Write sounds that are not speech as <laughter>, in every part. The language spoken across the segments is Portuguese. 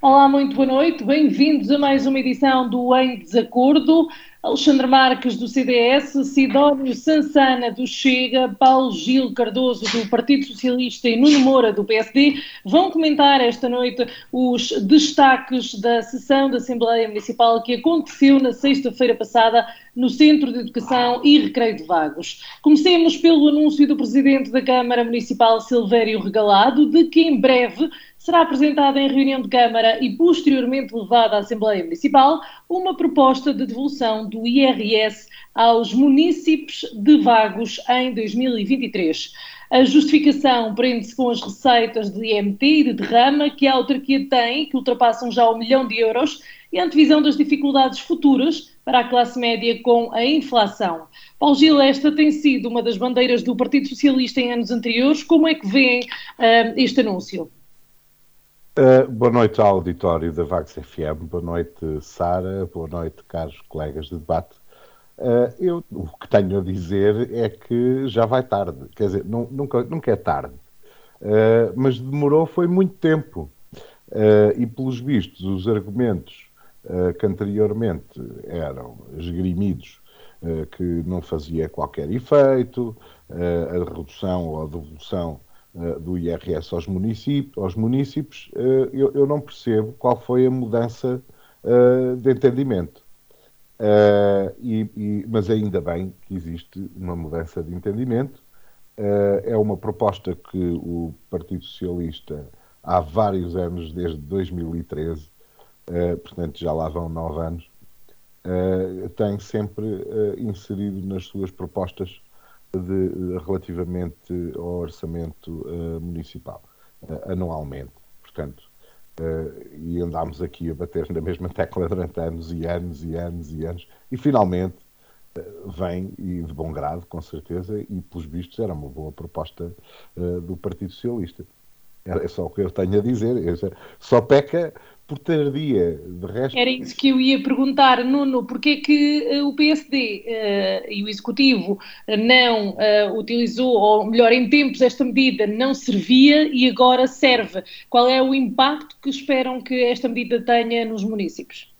Olá, muito boa noite. Bem-vindos a mais uma edição do Em Desacordo. Alexandre Marques, do CDS, Sidónio Sansana, do Chega, Paulo Gil Cardoso, do Partido Socialista e Nuno Moura, do PSD, vão comentar esta noite os destaques da sessão da Assembleia Municipal que aconteceu na sexta-feira passada no Centro de Educação e Recreio de Vagos. Comecemos pelo anúncio do Presidente da Câmara Municipal, Silvério Regalado, de que em breve será apresentada em reunião de Câmara e posteriormente levada à Assembleia Municipal uma proposta de devolução do IRS aos municípios de Vagos em 2023. A justificação prende-se com as receitas de IMT e de derrama que a autarquia tem, que ultrapassam já um milhão de euros, e a antevisão das dificuldades futuras para a classe média com a inflação. Paulo Gil, esta tem sido uma das bandeiras do Partido Socialista em anos anteriores. Como é que vêem uh, este anúncio? Uh, boa noite ao auditório da Vax FM, boa noite Sara, boa noite caros colegas de debate. Uh, eu o que tenho a dizer é que já vai tarde, quer dizer, não, nunca, nunca é tarde, uh, mas demorou foi muito tempo e pelos vistos os argumentos que anteriormente eram esgrimidos que não fazia qualquer efeito, a redução ou a devolução do IRS aos municípios, aos municípios uh, eu, eu, não percebo qual foi a mudança uh, de entendimento. E, e, mas ainda bem que existe uma mudança de entendimento. é uma proposta que o Partido Socialista, há vários anos, desde 2013, portanto já lá vão nove anos, tem sempre inserido nas suas propostas de, relativamente ao orçamento uh, municipal, uh, anualmente. Portanto, uh, e andámos aqui a bater na mesma tecla durante anos e anos e anos e anos, e finalmente vem, e de bom grado, com certeza, e pelos vistos era uma boa proposta do Partido Socialista. É só o que eu tenho a dizer. Só peca por tardia. De resto... Era isso que eu ia perguntar, Nuno, porque é que uh, o PSD uh, eh, e o Executivo uh, não utilizou, ou melhor, em tempos esta medida não servia e agora serve? Qual é o impacto que esperam que esta medida tenha nos municípios?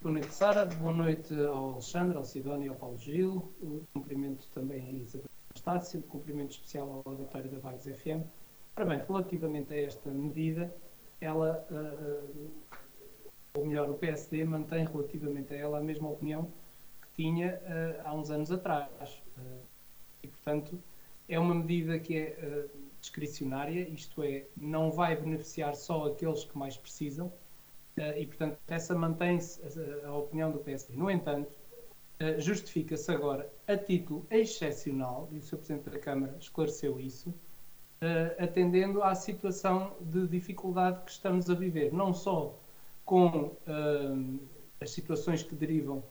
Boa noite, Sara. Boa noite ao Alexandre, ao Sidónio e ao Paulo Gil. Um cumprimento também a Isabel Estácio, um cumprimento especial ao auditório da Vagos FM. Ora bem, relativamente a esta medida, ela, uh, ou melhor, o PSD mantém relativamente a ela a mesma opinião que tinha uh, há uns anos atrás. E, portanto, é uma medida que é discricionária, isto é, não vai beneficiar só aqueles que mais precisam, e, portanto, essa mantém-se a, opinião do PSD. No entanto, justifica-se agora, a título excepcional, e o Sr. Presidente da Câmara esclareceu isso, atendendo à situação de dificuldade que estamos a viver, não só com uh, as situações que derivam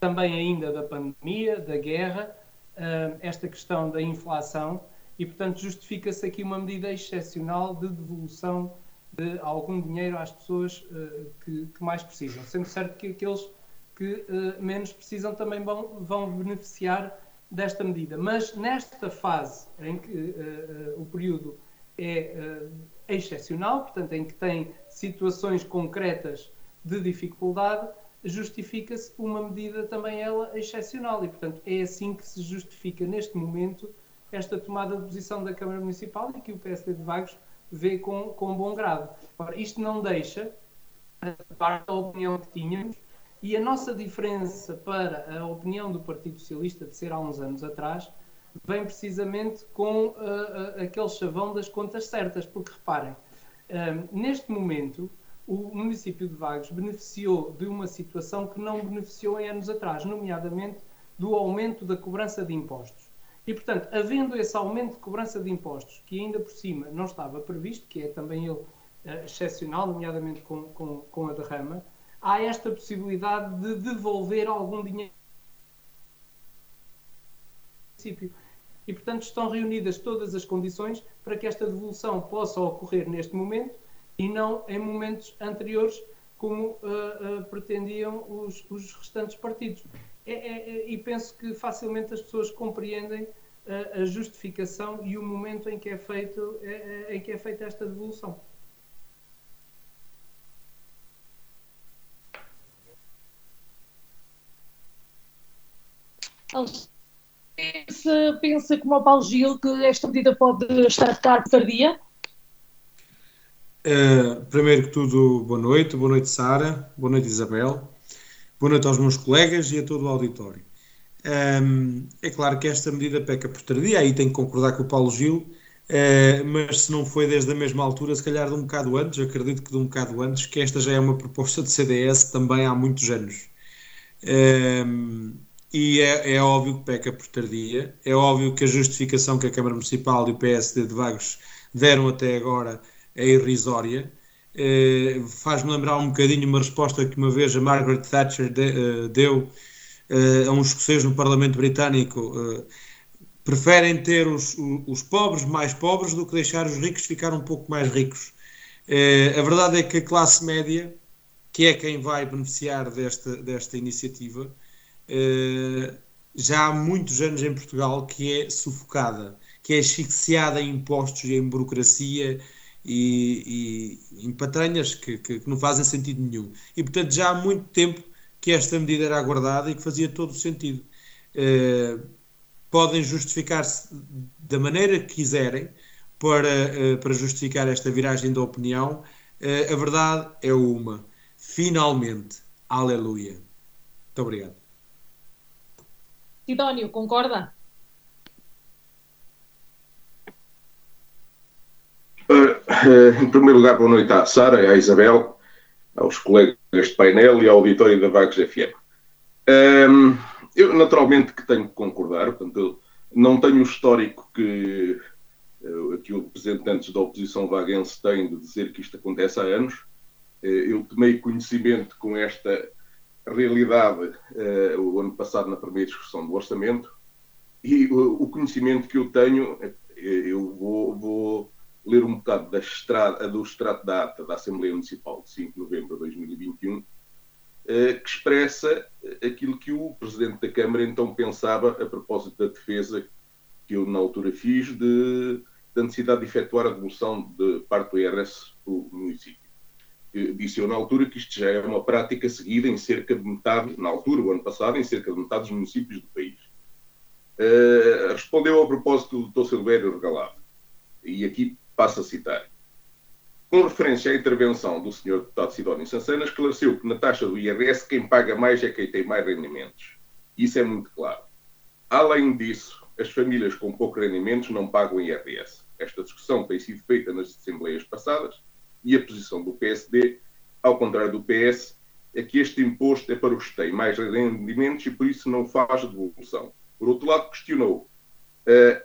também ainda da pandemia, da guerra, uh, esta questão da inflação, e portanto justifica-se aqui uma medida excepcional de devolução de algum dinheiro às pessoas que, que, mais precisam, sendo certo que aqueles que menos precisam também vão, vão beneficiar desta medida. Mas nesta fase em que uh, uh, o período é uh, excepcional, portanto, em que tem situações concretas de dificuldade, justifica-se uma medida também ela excepcional. E, portanto, é assim que se justifica neste momento esta tomada de posição da Câmara Municipal e que o PSD de Vagos vê com, com bom grado. Ora, isto não deixa, a parte da opinião que tínhamos, e a nossa diferença para a opinião do Partido Socialista de ser há uns anos atrás vem precisamente com uh, uh, aquele chavão das contas certas, porque reparem, uh, neste momento o município de Vagos beneficiou de uma situação que não beneficiou em anos atrás, nomeadamente do aumento da cobrança de impostos. E, portanto, havendo esse aumento de cobrança de impostos, que ainda por cima não estava previsto, que é também ele excepcional, nomeadamente com, com, com a derrama, há esta possibilidade de devolver algum dinheiro e, portanto, estão reunidas todas as condições para que esta devolução possa ocorrer neste momento e não em momentos anteriores, como uh, uh, pretendiam os, os, restantes partidos. É, é, é, e penso que facilmente as pessoas compreendem uh, a justificação e o momento em que é, feito, em que é feita esta devolução. Pensa, pensa como o Paulo Gil que esta medida pode estar a ficar tardia? Uh, primeiro que tudo, boa noite. Boa noite, Sara. Boa noite, Isabel. Boa noite aos meus colegas e a todo o auditório. Um, é claro que esta medida peca por tardia, aí tenho que concordar com o Paulo Gil, uh, mas se não foi desde a mesma altura, se calhar de um bocado antes, acredito que de um bocado antes, que esta já é uma proposta de CDS também há muitos anos. Um, e é, é, óbvio que peca por tardia, é óbvio que a justificação que a Câmara Municipal e o PSD de Vagos deram até agora é irrisória. Uh, Faz-me lembrar um bocadinho uma resposta que uma vez a Margaret Thatcher de, uh, deu uh, a uns escoceses no Parlamento Britânico. preferem ter os, os, pobres mais pobres do que deixar os ricos ficar um pouco mais ricos. a verdade é que a classe média, que é quem vai beneficiar desta, desta iniciativa, já há muitos anos em Portugal que é sufocada, que é asfixiada em impostos em burocracia e, e em patranhas que, que, que, não fazem sentido nenhum. E, portanto, já há muito tempo que esta medida era aguardada e que fazia todo o sentido. Uh, podem justificar-se da maneira que quiserem para, uh, para justificar esta viragem da opinião. Uh, a verdade é uma. Finalmente. Aleluia. Muito obrigado. Sidónio, concorda? Uh, em primeiro lugar, boa noite à Sara, à Isabel, aos colegas de painel e ao auditório da Vagos FM. Um, eu, naturalmente, que tenho que concordar, portanto, não tenho o histórico que uh, aqui os representantes da oposição vaguense têm de dizer que isto acontece há anos. Uh, eu tomei conhecimento com esta realidade o ano passado na primeira discussão do orçamento e o conhecimento que eu tenho, eu vou, vou ler um bocado da estrada, do extrato da ata da Assembleia Municipal de 5 de novembro de 2021, eh, que expressa aquilo que o Presidente da Câmara então pensava a propósito da defesa que eu na altura fiz de, da necessidade de efetuar a devolução de parte do IRS para o município. Disse eu na altura que isto já é uma prática seguida em cerca de metade, na altura, o ano passado, em cerca de metade dos municípios do país. Uh, respondeu a propósito do Dr. Silvério Regalado. E aqui Passo a citar. Com referência à intervenção do Sr. Deputado Sidónio Sansana, esclareceu que na taxa do IRS quem paga mais é quem tem mais rendimentos. Isso é muito claro. Além disso, as famílias com poucos rendimentos não pagam IRS. Esta discussão tem sido feita nas assembleias passadas e a posição do PSD, ao contrário do PS, é que este imposto é para os que têm mais rendimentos e por isso não faz devolução. Por outro lado, questionou uh,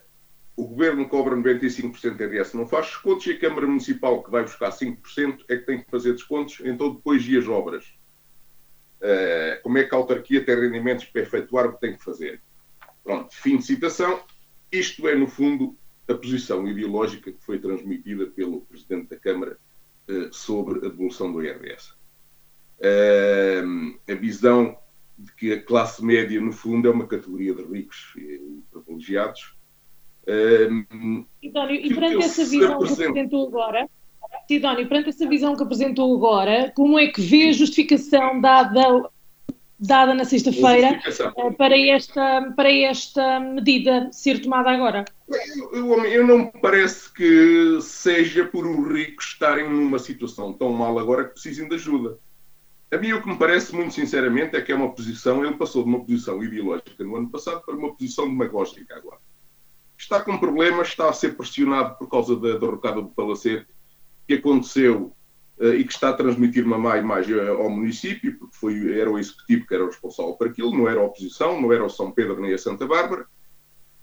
o governo cobra 95% de IRS, não faz descontos e a Câmara Municipal, que vai buscar 5%, é que tem que fazer descontos, então depois e as obras. Uh, como é que a autarquia tem rendimentos para efetuar o que tem que fazer? Pronto, fim de citação. Isto é, no fundo, a posição ideológica que foi transmitida pelo Presidente da Câmara sobre a devolução do IRS. A visão de que a classe média, no fundo, é uma categoria de ricos e privilegiados, Sidónio, e perante essa visão que apresentou agora, Sidónio, perante essa visão que apresentou agora, como é que vê a justificação dada, dada na sexta-feira eh, para esta, para esta medida ser tomada agora? Eu, eu, eu, não me parece que seja por os ricos estarem numa situação tão mal agora que precisem de ajuda. A mim o que me parece, muito sinceramente, é que é uma posição, ele passou de uma posição ideológica no ano passado para uma posição demagógica agora está com problemas, está a ser pressionado por causa da derrocada do Palacete que aconteceu e que está a transmitir uma má imagem ao município, porque foi, era o executivo que era o responsável por aquilo, não era a oposição, não era o São Pedro nem a Santa Bárbara.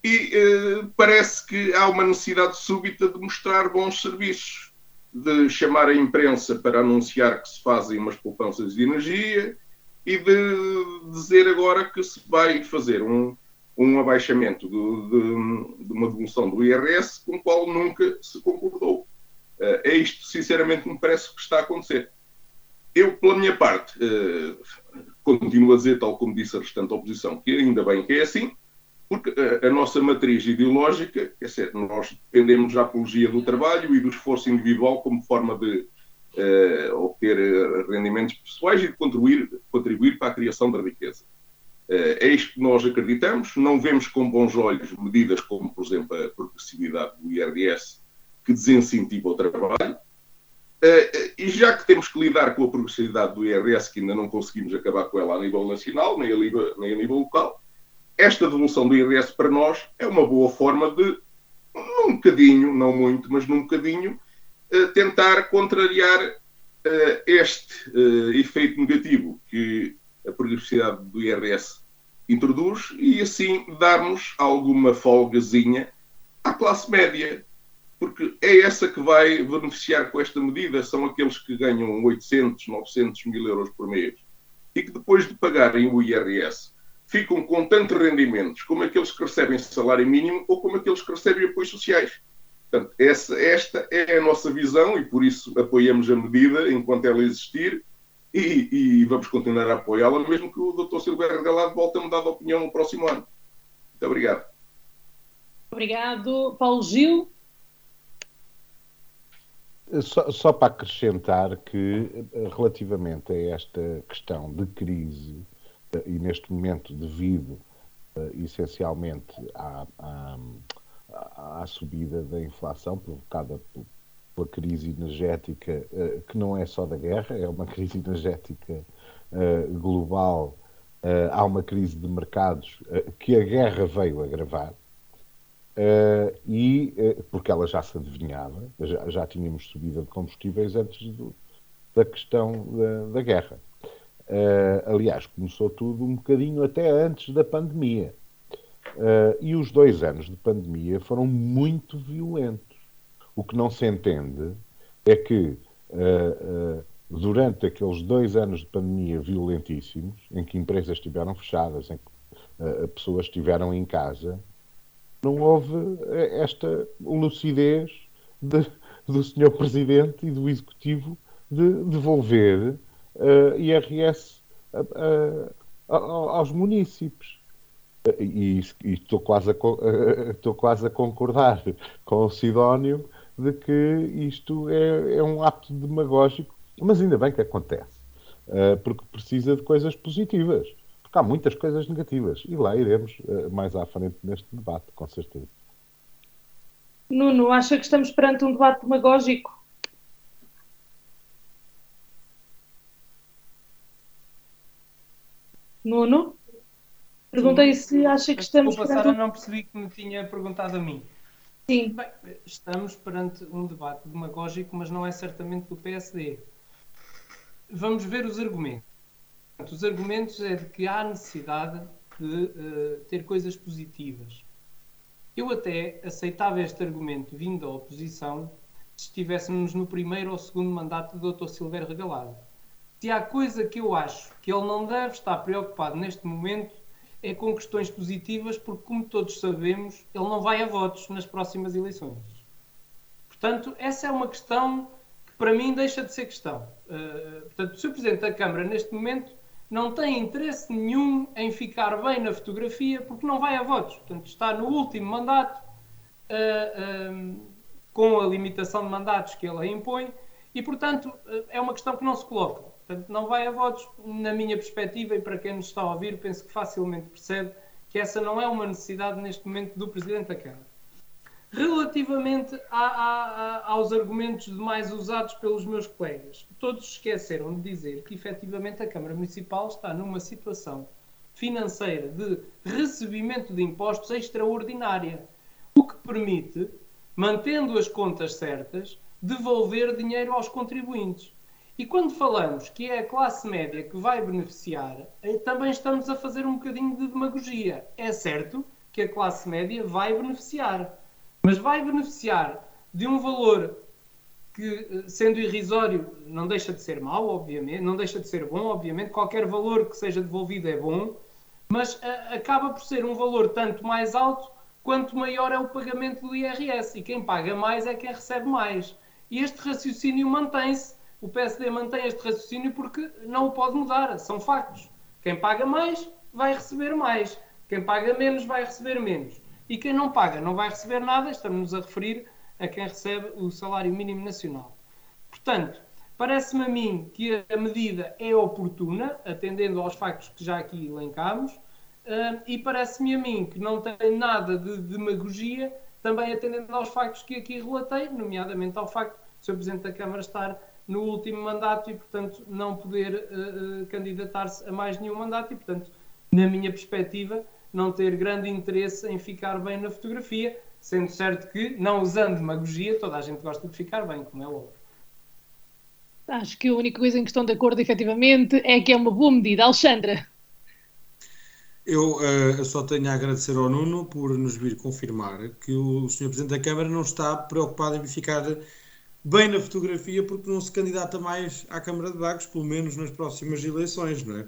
E uh, parece que há uma necessidade súbita de mostrar bons serviços, de chamar a imprensa para anunciar que se fazem umas poupanças de energia e de dizer agora que se vai fazer um, um abaixamento de, de, de, uma devolução do IRS com o qual nunca se concordou. Uh, é isto, sinceramente, me parece que está a acontecer. Eu, pela minha parte, uh, continuo a dizer, tal como disse a restante oposição, que ainda bem que é assim, porque a, a nossa matriz ideológica, quer dizer, nós dependemos da apologia do trabalho e do esforço individual como forma de uh, obter rendimentos pessoais e de contribuir, contribuir para a criação da riqueza. É isto que nós acreditamos. Não vemos com bons olhos medidas como, por exemplo, a progressividade do IRS, que desincentiva o trabalho. E já que temos que lidar com a progressividade do IRS, que ainda não conseguimos acabar com ela a nível nacional, nem a nível, nem a nível local, esta devolução do IRS para nós é uma boa forma de, num bocadinho, não muito, mas num bocadinho, tentar contrariar este efeito negativo que a progressividade do IRS introduz e assim darmos alguma folgazinha à classe média, porque é essa que vai beneficiar com esta medida, são aqueles que ganham 800, 900 mil euros por mês e que depois de pagarem o IRS ficam com tantos rendimentos como aqueles que recebem salário mínimo ou como aqueles que recebem apoios sociais. Portanto, essa, esta é a nossa visão e por isso apoiamos a medida enquanto ela existir e, e vamos continuar a apoiá-la, mesmo que o Dr. Silveira Regalado volte a mudar de opinião no próximo ano. Muito obrigado. Obrigado. Paulo Gil. Só, só, para acrescentar que, relativamente a esta questão de crise, e neste momento devido essencialmente à, à, à subida da inflação provocada pela crise energética, uh, que não é só da guerra, é uma <laughs> crise energética global. Há uma crise de mercados que a guerra veio agravar. E porque ela já se adivinhava, já, já tínhamos subida de combustíveis antes do, da questão da, da guerra. aliás, começou tudo um bocadinho até antes da pandemia. e os dois anos de pandemia foram muito violentos. O que não se entende é que uh, uh, durante aqueles dois anos de pandemia violentíssimos, em que empresas estiveram fechadas, em que uh, pessoas estiveram em casa, não houve esta lucidez de, do Sr. Presidente e do Executivo de devolver IRS aos municípios. E, estou, quase a, <laughs> estou quase a concordar com o Sidónio de que isto é, é um ato demagógico, mas ainda bem que acontece, uh, porque precisa de coisas positivas, porque há muitas coisas negativas, e lá iremos uh, mais à frente neste debate, com certeza. Nuno, acha que estamos perante um debate demagógico? Nuno? Perguntei se acha que estamos. Desculpa, perante... Sara, não percebi que me tinha perguntado a mim. Sim. Bem, estamos perante um debate demagógico, mas não é certamente do PSD. Vamos ver os argumentos. Os argumentos é de que há necessidade de uh, ter coisas positivas. Eu até aceitava este argumento vindo da oposição se estivéssemos no primeiro ou segundo mandato do Dr. Silveira Regalado. Se há coisa que eu acho que ele não deve estar preocupado neste momento é com questões positivas, porque, como todos sabemos, ele não vai a votos nas próximas eleições. Portanto, essa é uma questão que, para mim, deixa de ser questão. Uh, portanto, o Sr. Presidente da Câmara, neste momento, não tem interesse nenhum em ficar bem na fotografia, porque não vai a votos. Portanto, está no último mandato, uh, uh, com a limitação de mandatos que ele impõe, e, portanto, é uma questão que não se coloca. Portanto, não vai a votos, na minha perspectiva, e para quem nos está a ouvir, penso que facilmente percebe que essa não é uma necessidade neste momento do Presidente da Câmara. Relativamente a, a, a, aos argumentos demais usados pelos meus colegas, todos esqueceram de dizer que efetivamente a Câmara Municipal está numa situação financeira de recebimento de impostos extraordinária, o que permite, mantendo as contas certas, devolver dinheiro aos contribuintes. E quando falamos que é a classe média que vai beneficiar, eh, também estamos a fazer um bocadinho de demagogia. É certo que a classe média vai beneficiar, mas vai beneficiar de um valor que, eh, sendo irrisório, não deixa de ser mau, obviamente, não deixa de ser bom, obviamente. Qualquer valor que seja devolvido é bom, mas a, eh, acaba por ser um valor tanto mais alto quanto maior é o pagamento do IRS. E quem paga mais é quem recebe mais. E este raciocínio mantém-se o PSD mantém este raciocínio porque não o pode mudar, são factos. Quem paga mais vai receber mais, quem paga menos vai receber menos. E quem não paga não vai receber nada, estamos-nos a referir a quem recebe o salário mínimo nacional. Portanto, parece-me a mim que a medida é oportuna, atendendo aos factos que já aqui elencámos, uh, e parece-me a mim que não tem nada de demagogia, também atendendo aos factos que aqui relatei, nomeadamente ao facto de o. Presidente da Câmara estar no último mandato e, portanto, não poder uh, candidatar-se a mais nenhum mandato e, portanto, na minha perspectiva, não ter grande interesse em ficar bem na fotografia, sendo certo que, não usando demagogia, toda a gente gosta de ficar bem, como é óbvio. Acho que a única coisa em que estão de acordo, efetivamente, é que é uma boa medida. Alexandra. Eu uh, só tenho a agradecer ao Nuno por nos vir confirmar que o Sr. Presidente da Câmara não está preocupado em ficar bem na fotografia porque não se candidata mais à Câmara de Vagos, pelo menos nas próximas eleições, não é?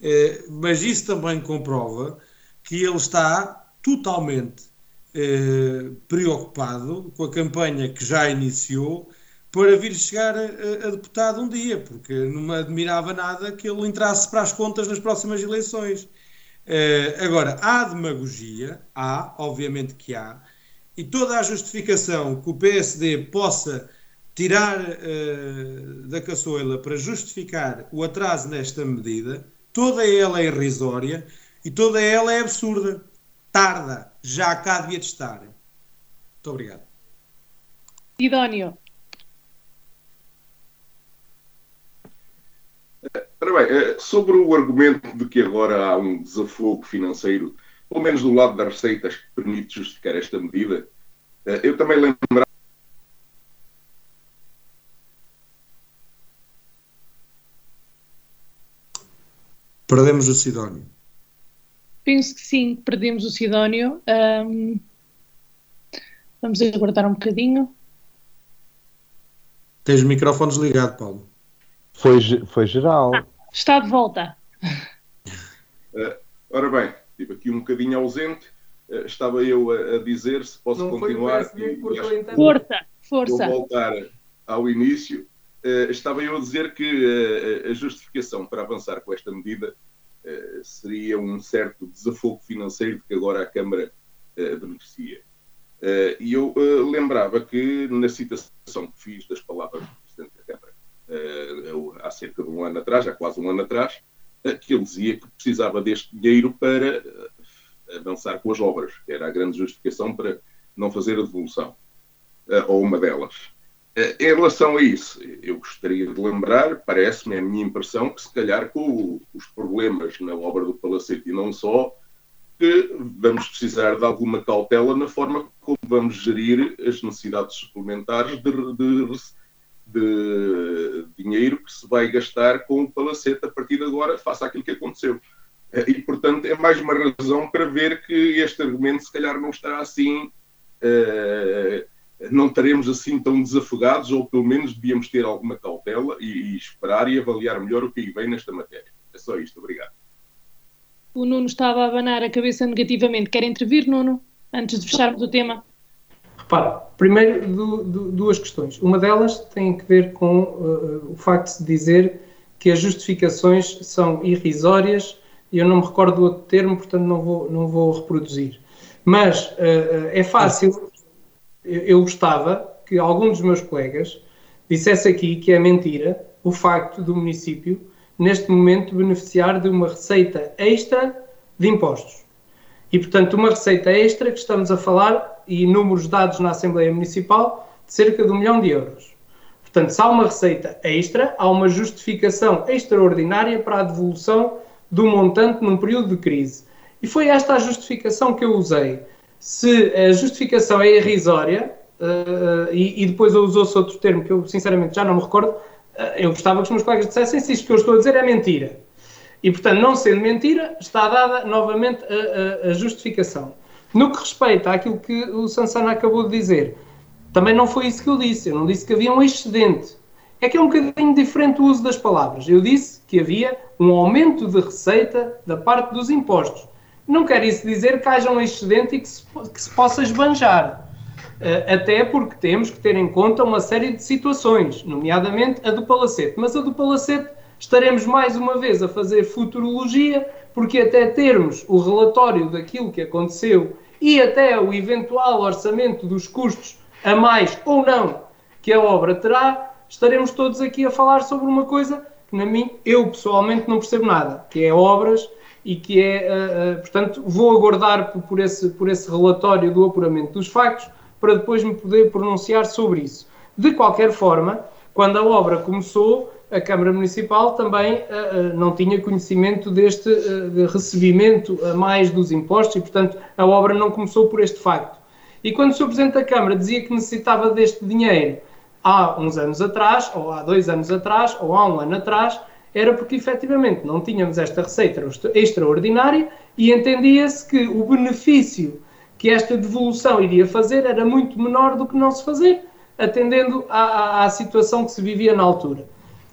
Uh, mas isso também comprova que ele está totalmente uh, preocupado com a campanha que já iniciou para vir chegar a, a, deputado um dia, porque não me admirava nada que ele entrasse para as contas nas próximas eleições. Uh, agora, há demagogia, há, obviamente que há, e toda a justificação que o PSD possa tirar uh, da caçoela para justificar o atraso nesta medida, toda ela é irrisória e toda ela é absurda. Tarda, já cá devia de estar. Muito obrigado. Idóneo. Ora bem, eh, sobre o argumento de que agora há um desafogo financeiro, pelo menos do lado das receitas, que permite justificar esta medida, eh, eu também lembrava. Perdemos o Sidónio. Penso que sim, perdemos o Sidónio. Um, vamos aguardar um bocadinho. Tens o microfone desligado, Paulo. Foi, foi geral. Ah, está de volta. Uh, <laughs> ora bem, estive aqui um bocadinho ausente. Uh, estava eu a, a, dizer se posso Não continuar. Foi o e, força, força. Vou voltar ao início. Uh, estava eu a dizer que a justificação para avançar com esta medida seria um certo desafogo financeiro que agora a Câmara beneficia. e eu lembrava que na citação que fiz das palavras do Presidente da Câmara, há cerca de um ano atrás, há quase um ano atrás, que ele dizia que precisava deste dinheiro para avançar com as obras, que era a grande justificação para não fazer a devolução, ou uma delas. Em relação a isso, eu gostaria de lembrar, parece-me, é a minha impressão, que se calhar com os problemas na obra do Palacete e não só, que vamos precisar de alguma cautela na forma como vamos gerir as necessidades suplementares de, de, de dinheiro que se vai gastar com o palacete a partir de agora, face àquilo que aconteceu. Eh, e, portanto, é mais uma razão para ver que este argumento, se calhar, não estará assim, uh, não estaremos assim tão desafogados, ou pelo menos devíamos ter alguma cautela e, e esperar e avaliar melhor o que aí vem nesta matéria. É só isto, obrigado. O Nuno estava a abanar a cabeça negativamente. Quer intervir, Nuno, antes de fecharmos o tema? Repara, primeiro du, du, duas questões. Uma delas tem que ver com uh, o facto de dizer que as justificações são irrisórias e eu não me recordo do outro termo, portanto não vou, não vou reproduzir. Mas uh, é fácil, eu, gostava que algum dos meus colegas dissesse aqui que é mentira o facto do município, neste momento, beneficiar de uma receita extra de impostos. E, portanto, uma receita extra que estamos a falar e números dados na Assembleia Municipal de cerca de um milhão de euros. Portanto, se há uma receita extra, há uma justificação extraordinária para a devolução do montante num período de crise. E foi esta a justificação que eu usei. Se a justificação é irrisória, uh, e, e, depois usou-se outro termo que eu sinceramente já não me recordo, uh, eu gostava que os meus colegas dissessem se isto que eu estou a dizer é mentira. E, portanto, não sendo mentira, está dada novamente a, a, a justificação. No que respeita àquilo que o Sansana acabou de dizer, também não foi isso que eu disse. Eu não disse que havia um excedente. É que é um bocadinho diferente o uso das palavras. Eu disse que havia um aumento de receita da parte dos impostos. Não quer isso dizer que haja um excedente e que se, que se possa esbanjar. Uh, até porque temos que ter em conta uma série de situações, nomeadamente a do Palacete. Mas a do Palacete estaremos mais uma vez a fazer futurologia, porque até termos o relatório daquilo que aconteceu e até o eventual orçamento dos custos a mais ou não que a obra terá, estaremos todos aqui a falar sobre uma coisa que, na mim, eu pessoalmente não percebo nada, que é obras e que é, uh, uh, portanto, vou aguardar por, esse, por esse relatório do apuramento dos factos para depois me poder pronunciar sobre isso. De qualquer forma, quando a obra começou, a Câmara Municipal também uh, não tinha conhecimento deste de recebimento a mais dos impostos e, portanto, a obra não começou por este facto. E quando o Sr. Presidente da Câmara dizia que necessitava deste dinheiro há uns anos atrás, ou há dois anos atrás, ou há um ano atrás, era porque efetivamente não tínhamos esta receita extraordinária e entendia-se que o benefício que esta devolução iria fazer era muito menor do que não se fazer, atendendo à, à, situação que se vivia na altura.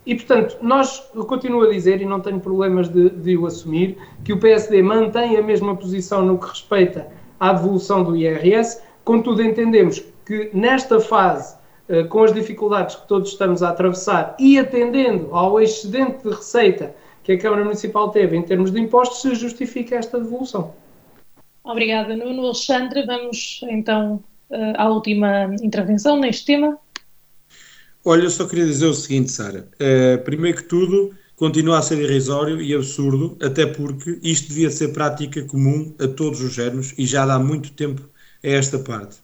E, portanto, nós, eu continuo a dizer, e não tenho problemas de, de o assumir, que o PSD mantém a mesma posição no que respeita à devolução do IRS, contudo entendemos que nesta fase com as dificuldades que todos estamos a atravessar e atendendo ao excedente de receita que a Câmara Municipal teve em termos de impostos, se justifica esta devolução. Obrigada, Nuno. Alexandre, vamos então eh, à última intervenção neste tema. Olha, eu só queria dizer o seguinte, Sara. Uh, primeiro que tudo, continua a ser irrisório e absurdo, até porque isto devia ser prática comum a todos os géneros e já dá muito tempo a esta parte.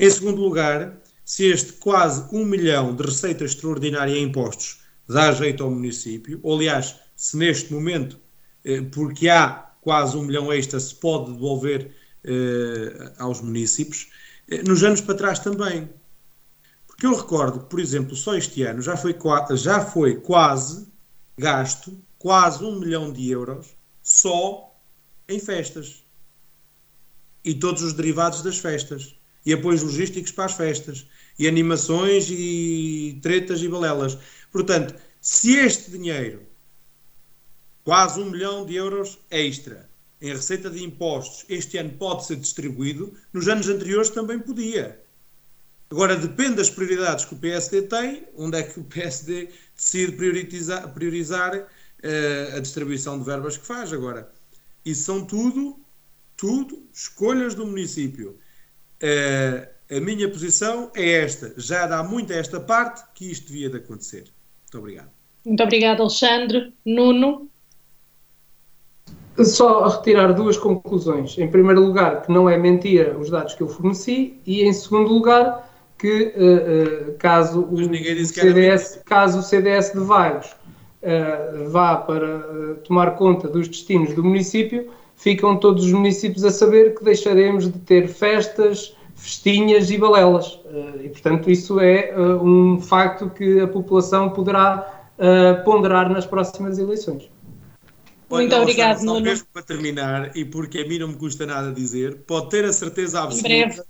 Em segundo lugar, se este quase um milhão de receita extraordinária em impostos dá jeito ao município, ou aliás, se neste momento, eh, porque há quase um milhão extra, se pode devolver eh, aos municípios, eh, nos anos para trás também. Porque eu recordo que, por exemplo, só este ano já foi, já foi quase gasto quase um milhão de euros só em festas. E todos os derivados das festas. E apoios logísticos para as festas e animações e tretas e balelas. Portanto, se este dinheiro, quase um milhão de euros extra, em receita de impostos, este ano pode ser distribuído, nos anos anteriores também podia. Agora, depende das prioridades que o PSD tem, onde é que o PSD decide priorizar, priorizar uh, a distribuição de verbas que faz. Agora, isso são tudo, tudo escolhas do município. Uh, a minha posição é esta. Já dá muito a esta parte que isto devia de acontecer. Muito obrigado. Muito obrigado, Alexandre. Nuno? Só a retirar duas conclusões. Em primeiro lugar, que não é mentira os dados que eu forneci, e em segundo lugar, que uh, uh, caso, o CDS, caso o CDS de Vagos uh, vá para tomar conta dos destinos do município, ficam todos os municípios a saber que deixaremos de ter festas, festinhas e balelas. Eh, e, portanto, isso é eh, um facto que a população poderá eh, ponderar nas próximas eleições. Muito Olha, obrigado, Nuno. mesmo para terminar, e porque a mim não me custa nada dizer, pode ter a certeza absoluta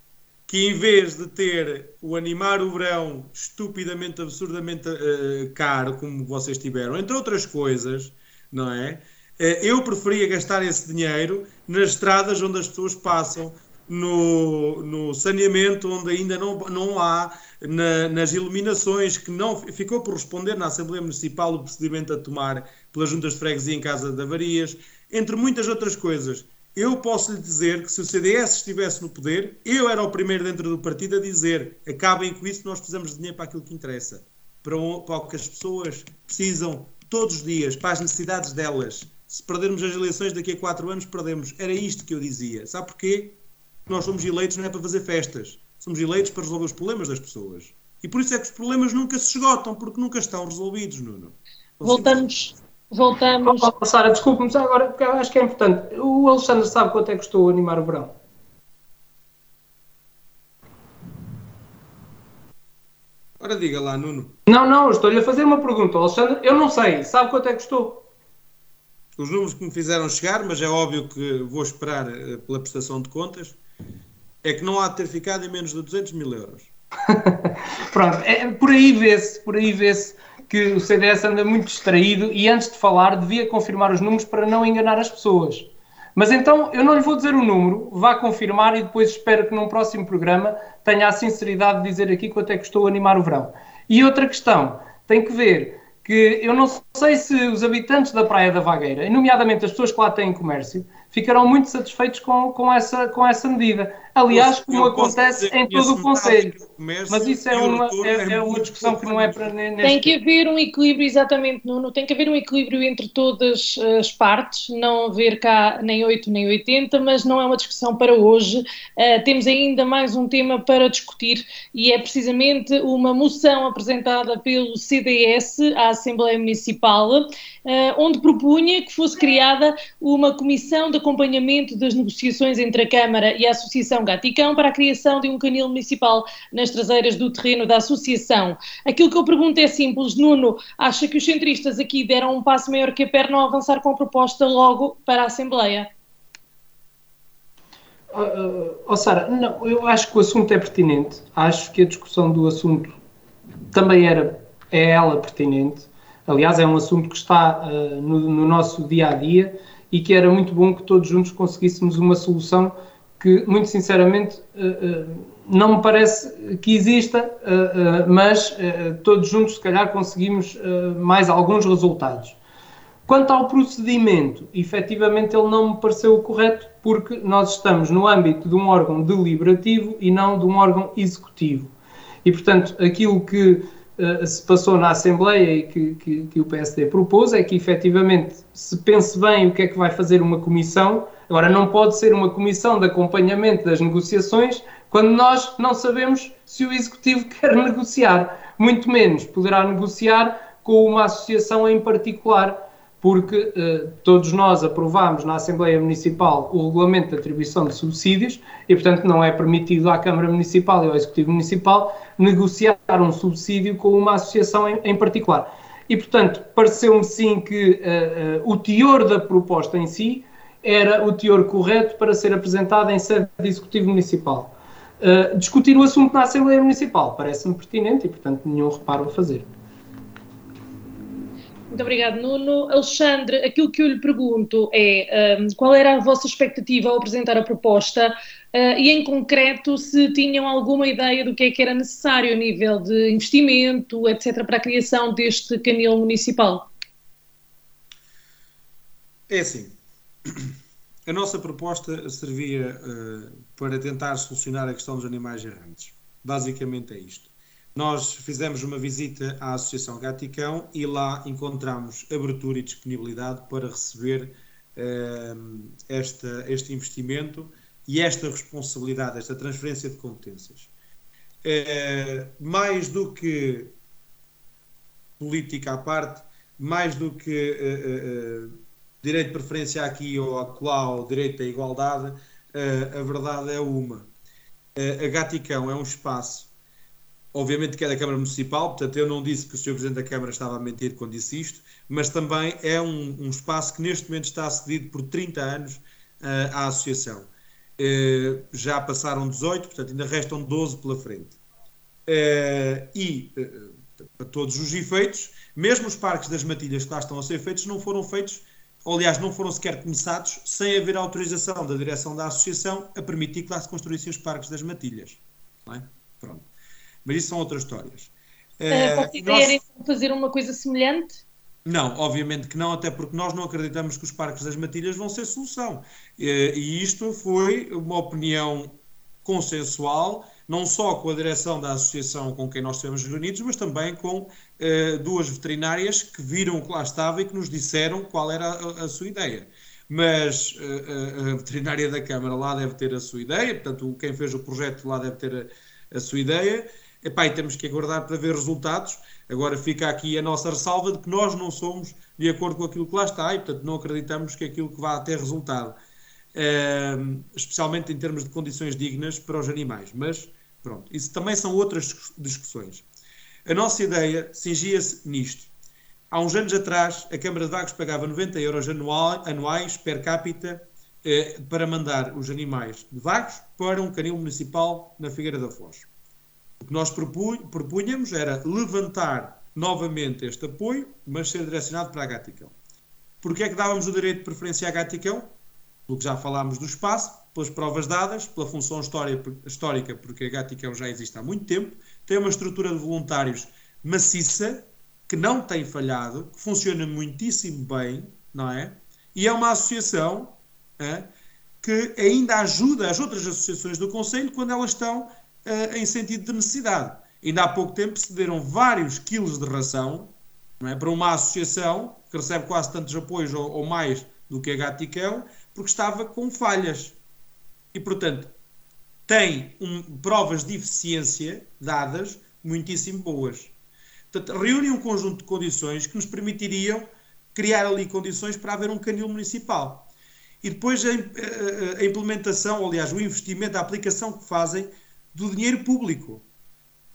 que em vez de ter o animar o verão estupidamente, absurdamente uh, caro, como vocês tiveram, entre outras coisas, não é? Uh, eu preferia gastar esse dinheiro nas estradas onde as pessoas passam, no, no saneamento, onde ainda não, não há, na, nas iluminações, que não ficou por responder na Assembleia Municipal o procedimento a tomar pelas juntas de freguesia em casa de avarias, entre muitas outras coisas. Eu posso lhe dizer que se o CDS estivesse no poder, eu era o primeiro dentro do partido a dizer acabem com isso, nós precisamos de dinheiro para aquilo que interessa, para o, para o que as pessoas precisam todos os dias, para as necessidades delas. Se perdermos as eleições daqui a quatro anos, perdemos. Era isto que eu dizia. Sabe porquê? Nós somos eleitos não é para fazer festas, somos eleitos para resolver os problemas das pessoas. E por isso é que os problemas nunca se esgotam, porque nunca estão resolvidos, Nuno. voltamos. Voltamos. Oh, Sara, desculpe-me agora, porque eu acho que é importante. O Alexandre sabe quanto é que custou animar o verão? Ora, diga lá, Nuno. Não, não, estou-lhe a fazer uma pergunta. Alexandre, eu não sei. Sabe quanto é que custou? Os números que me fizeram chegar, mas é óbvio que vou esperar eh, pela prestação de contas é que não há de ter ficado em menos de 200 mil euros. <laughs> Pronto, é, por aí vê-se, por aí vê-se que o CDS anda muito distraído e antes de falar devia confirmar os números para não enganar as pessoas. Mas então eu não lhe vou dizer o número, vá confirmar e depois espero que num próximo programa tenha a sinceridade de dizer aqui quanto é que estou a animar o verão. E outra questão, tem que ver que eu não sei se os habitantes da Praia da Vagueira, nomeadamente as pessoas que lá têm comércio, ficarão muito satisfeitos com, com, essa, com essa medida. Aliás, como acontece em todo o Conselho. Mas isso é uma, é, é uma discussão que não é para. Neste... Tem que haver um equilíbrio, exatamente, Nuno. Tem que haver um equilíbrio entre todas as partes, não haver cá nem 8 nem 80, mas não é uma discussão para hoje. Uh, temos ainda mais um tema para discutir e é precisamente uma moção apresentada pelo CDS à Assembleia Municipal, uh, onde propunha que fosse criada uma comissão de acompanhamento das negociações entre a Câmara e a Associação Gaticão para a criação de um canil municipal nas traseiras do terreno da Associação. Aquilo que eu pergunto é simples, Nuno, acha que os centristas aqui deram um passo maior que a perna ao avançar com a proposta logo para a Assembleia? Uh, oh, Sara, não, eu acho que o assunto é pertinente. Acho que a discussão do assunto também era, é ela pertinente. Aliás, é um assunto que está uh, no, no, nosso dia a dia e que era muito bom que todos juntos conseguíssemos uma solução que, muito sinceramente, uh, uh, não me parece que exista, uh, mas todos juntos, se calhar, conseguimos mais alguns resultados. Quanto ao procedimento, efetivamente ele não me pareceu correto, porque nós estamos no âmbito de um órgão deliberativo e não de um órgão executivo. E, portanto, aquilo que uh, se passou na Assembleia e que, que, que, o PSD propôs é que, efetivamente, se pense bem o que é que vai fazer uma comissão. Agora, não pode ser uma comissão de acompanhamento das negociações quando nós não sabemos se o Executivo <laughs> quer negociar, muito menos poderá negociar com uma associação em particular porque eh, todos nós aprovámos na Assembleia Municipal o regulamento de atribuição de subsídios e, portanto, não é permitido à Câmara Municipal e ao Executivo Municipal negociar um subsídio com uma associação em, em particular. E, portanto, pareceu-me sim que uh, uh, o teor da proposta em si era o teor correto para ser apresentado em sede de Executivo Municipal. Uh, discutir o assunto na Assembleia Municipal parece-me pertinente e, portanto, nenhum reparo a fazer. Muito obrigado, Nuno. Alexandre, aquilo que eu lhe pergunto é um, qual era a vossa expectativa ao apresentar a proposta uh, e, em concreto, se tinham alguma ideia do que é que era necessário a nível de investimento, etc., para a criação deste canil municipal? É assim. A nossa proposta servia uh, para tentar solucionar a questão dos animais errantes. Basicamente é isto. Nós fizemos uma visita à Associação Gaticão e lá encontramos abertura e disponibilidade para receber uh, esta, este investimento e esta responsabilidade, esta transferência de competências. Uh, mais do que política à parte, mais do que uh, direito de preferência aqui ou acolá, ou direito à igualdade, a verdade é uma. a Gaticão é um espaço obviamente que é da Câmara Municipal, portanto eu não disse que o Sr. Presidente da Câmara estava a mentir quando disse isto, mas também é um, um espaço que neste momento está cedido por 30 anos uh, à Associação. Uh, já passaram 18, portanto ainda restam 12 pela frente. Uh, e, para todos os efeitos, mesmo os parques das matilhas que lá estão a ser feitos não foram feitos, ou aliás, não foram sequer começados sem haver autorização da direção da Associação a permitir que lá se construíssem os parques das matilhas. É? Pronto. Mas isso são outras histórias. Uh, uh, nós... fazer uma coisa semelhante? Não, obviamente que não, até porque nós não acreditamos que os parques das matilhas vão ser solução. E isto foi uma opinião consensual, não só com a direção da associação com quem nós estamos reunidos, mas também com eh, duas veterinárias que viram que lá estava e que nos disseram qual era a, a sua ideia. Mas eh, a veterinária da Câmara lá deve ter a sua ideia, portanto, quem fez o projeto lá deve ter a, a sua ideia. Epá, e temos que aguardar para ver resultados. Agora fica aqui a nossa ressalva de que nós não somos de acordo com aquilo que lá está e, portanto, não acreditamos que aquilo que vá ter resultado, uh, especialmente em termos de condições dignas para os animais. Mas, pronto, isso também são outras discussões. A nossa ideia cingia-se nisto. Há uns anos atrás, a Câmara de Vagos pagava 90 euros anuais per capita eh, para mandar os animais de Vagos para um canil municipal na Figueira da Foz. O que nós propunhamos era levantar novamente este apoio, mas ser direcionado para a Gaticão. Porquê é que dávamos o direito de preferência à Gaticão? Pelo que já falámos do espaço, pelas provas dadas, pela função histórica, porque a Gaticão já existe há muito tempo, tem uma estrutura de voluntários maciça, que não tem falhado, que funciona muitíssimo bem, não é? E é uma associação que ainda ajuda as outras associações do Conselho quando elas estão em sentido de necessidade. Ainda há pouco tempo cederam vários quilos de ração é? para uma associação que recebe quase tantos apoios ou, ou mais do que a Gatiquel, porque estava com falhas. E, portanto, tem um, provas de eficiência dadas muitíssimo boas. Portanto, reúne um conjunto de condições que nos permitiriam criar ali condições para haver um canil municipal. E depois a, a, a implementação, aliás, o investimento, a aplicação que fazem do dinheiro público.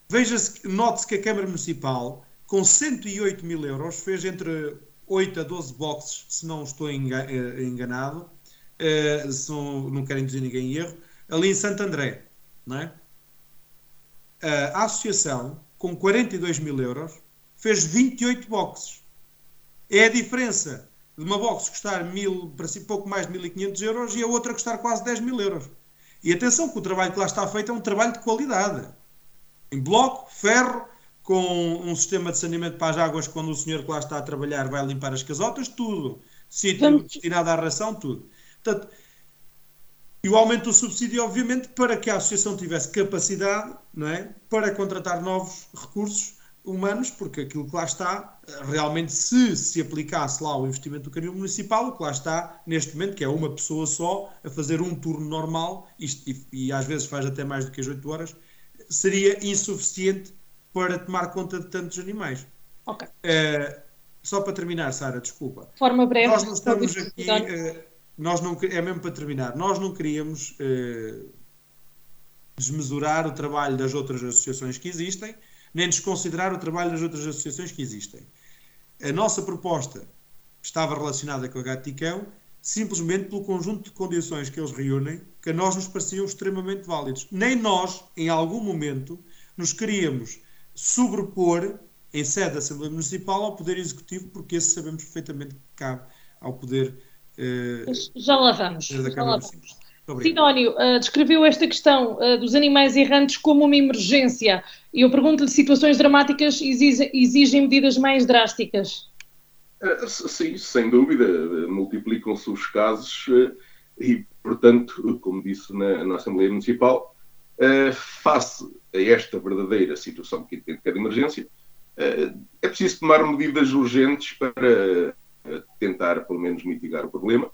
Veja-se, note-se que a Câmara Municipal, com 108 mil euros, fez entre 8 a 12 boxes, se não estou eh, enganado, uh, se não, não quero induzir ninguém em erro, ali em Santo André. Não é? A associação, com 42 mil euros, fez 28 boxes. É a diferença de uma box custar mil, pouco mais de 1.500 euros e a outra custar quase 10 mil euros. E atenção que o trabalho que lá está feito é um trabalho de qualidade. Em bloco, ferro, com um sistema de saneamento para as águas quando o senhor que lá está a trabalhar vai limpar as casotas, tudo. Sítio destinado à ração, tudo. Portanto, e o aumento do subsídio, obviamente, para que a associação tivesse capacidade não é, para contratar novos recursos humanos, porque aquilo que lá está, realmente, se se aplicasse lá o investimento do canil municipal, o que lá está neste momento, que é uma pessoa só a fazer um turno normal, e, e, e às vezes faz até mais do que as 8 horas, seria insuficiente para tomar conta de tantos animais. Ok. Uh, só para terminar, Sara, desculpa. De forma breve. Nós não estamos aqui, uh, nós não, é mesmo para terminar, nós não queríamos uh, desmesurar o trabalho das outras associações que existem, nem desconsiderar o trabalho das outras associações que existem. A nossa proposta estava relacionada com a Gaticão simplesmente pelo conjunto de condições que eles reúnem, que a nós nos pareciam extremamente válidos. Nem nós, em algum momento, nos queríamos sobrepor em sede da Assembleia Municipal ao Poder Executivo, porque esse sabemos perfeitamente que cabe ao Poder. Eh, já lá vamos. Já lá vamos. Sidónio uh, descreveu esta questão uh, dos animais errantes como uma emergência. E eu pergunto-lhe: situações dramáticas exigem, exigem medidas mais drásticas? Uh, sim, sem dúvida. Multiplicam-se os casos e, portanto, como disse na, na Assembleia Municipal, face a esta verdadeira situação que é de emergência, é preciso tomar medidas urgentes para tentar, pelo menos, mitigar o problema,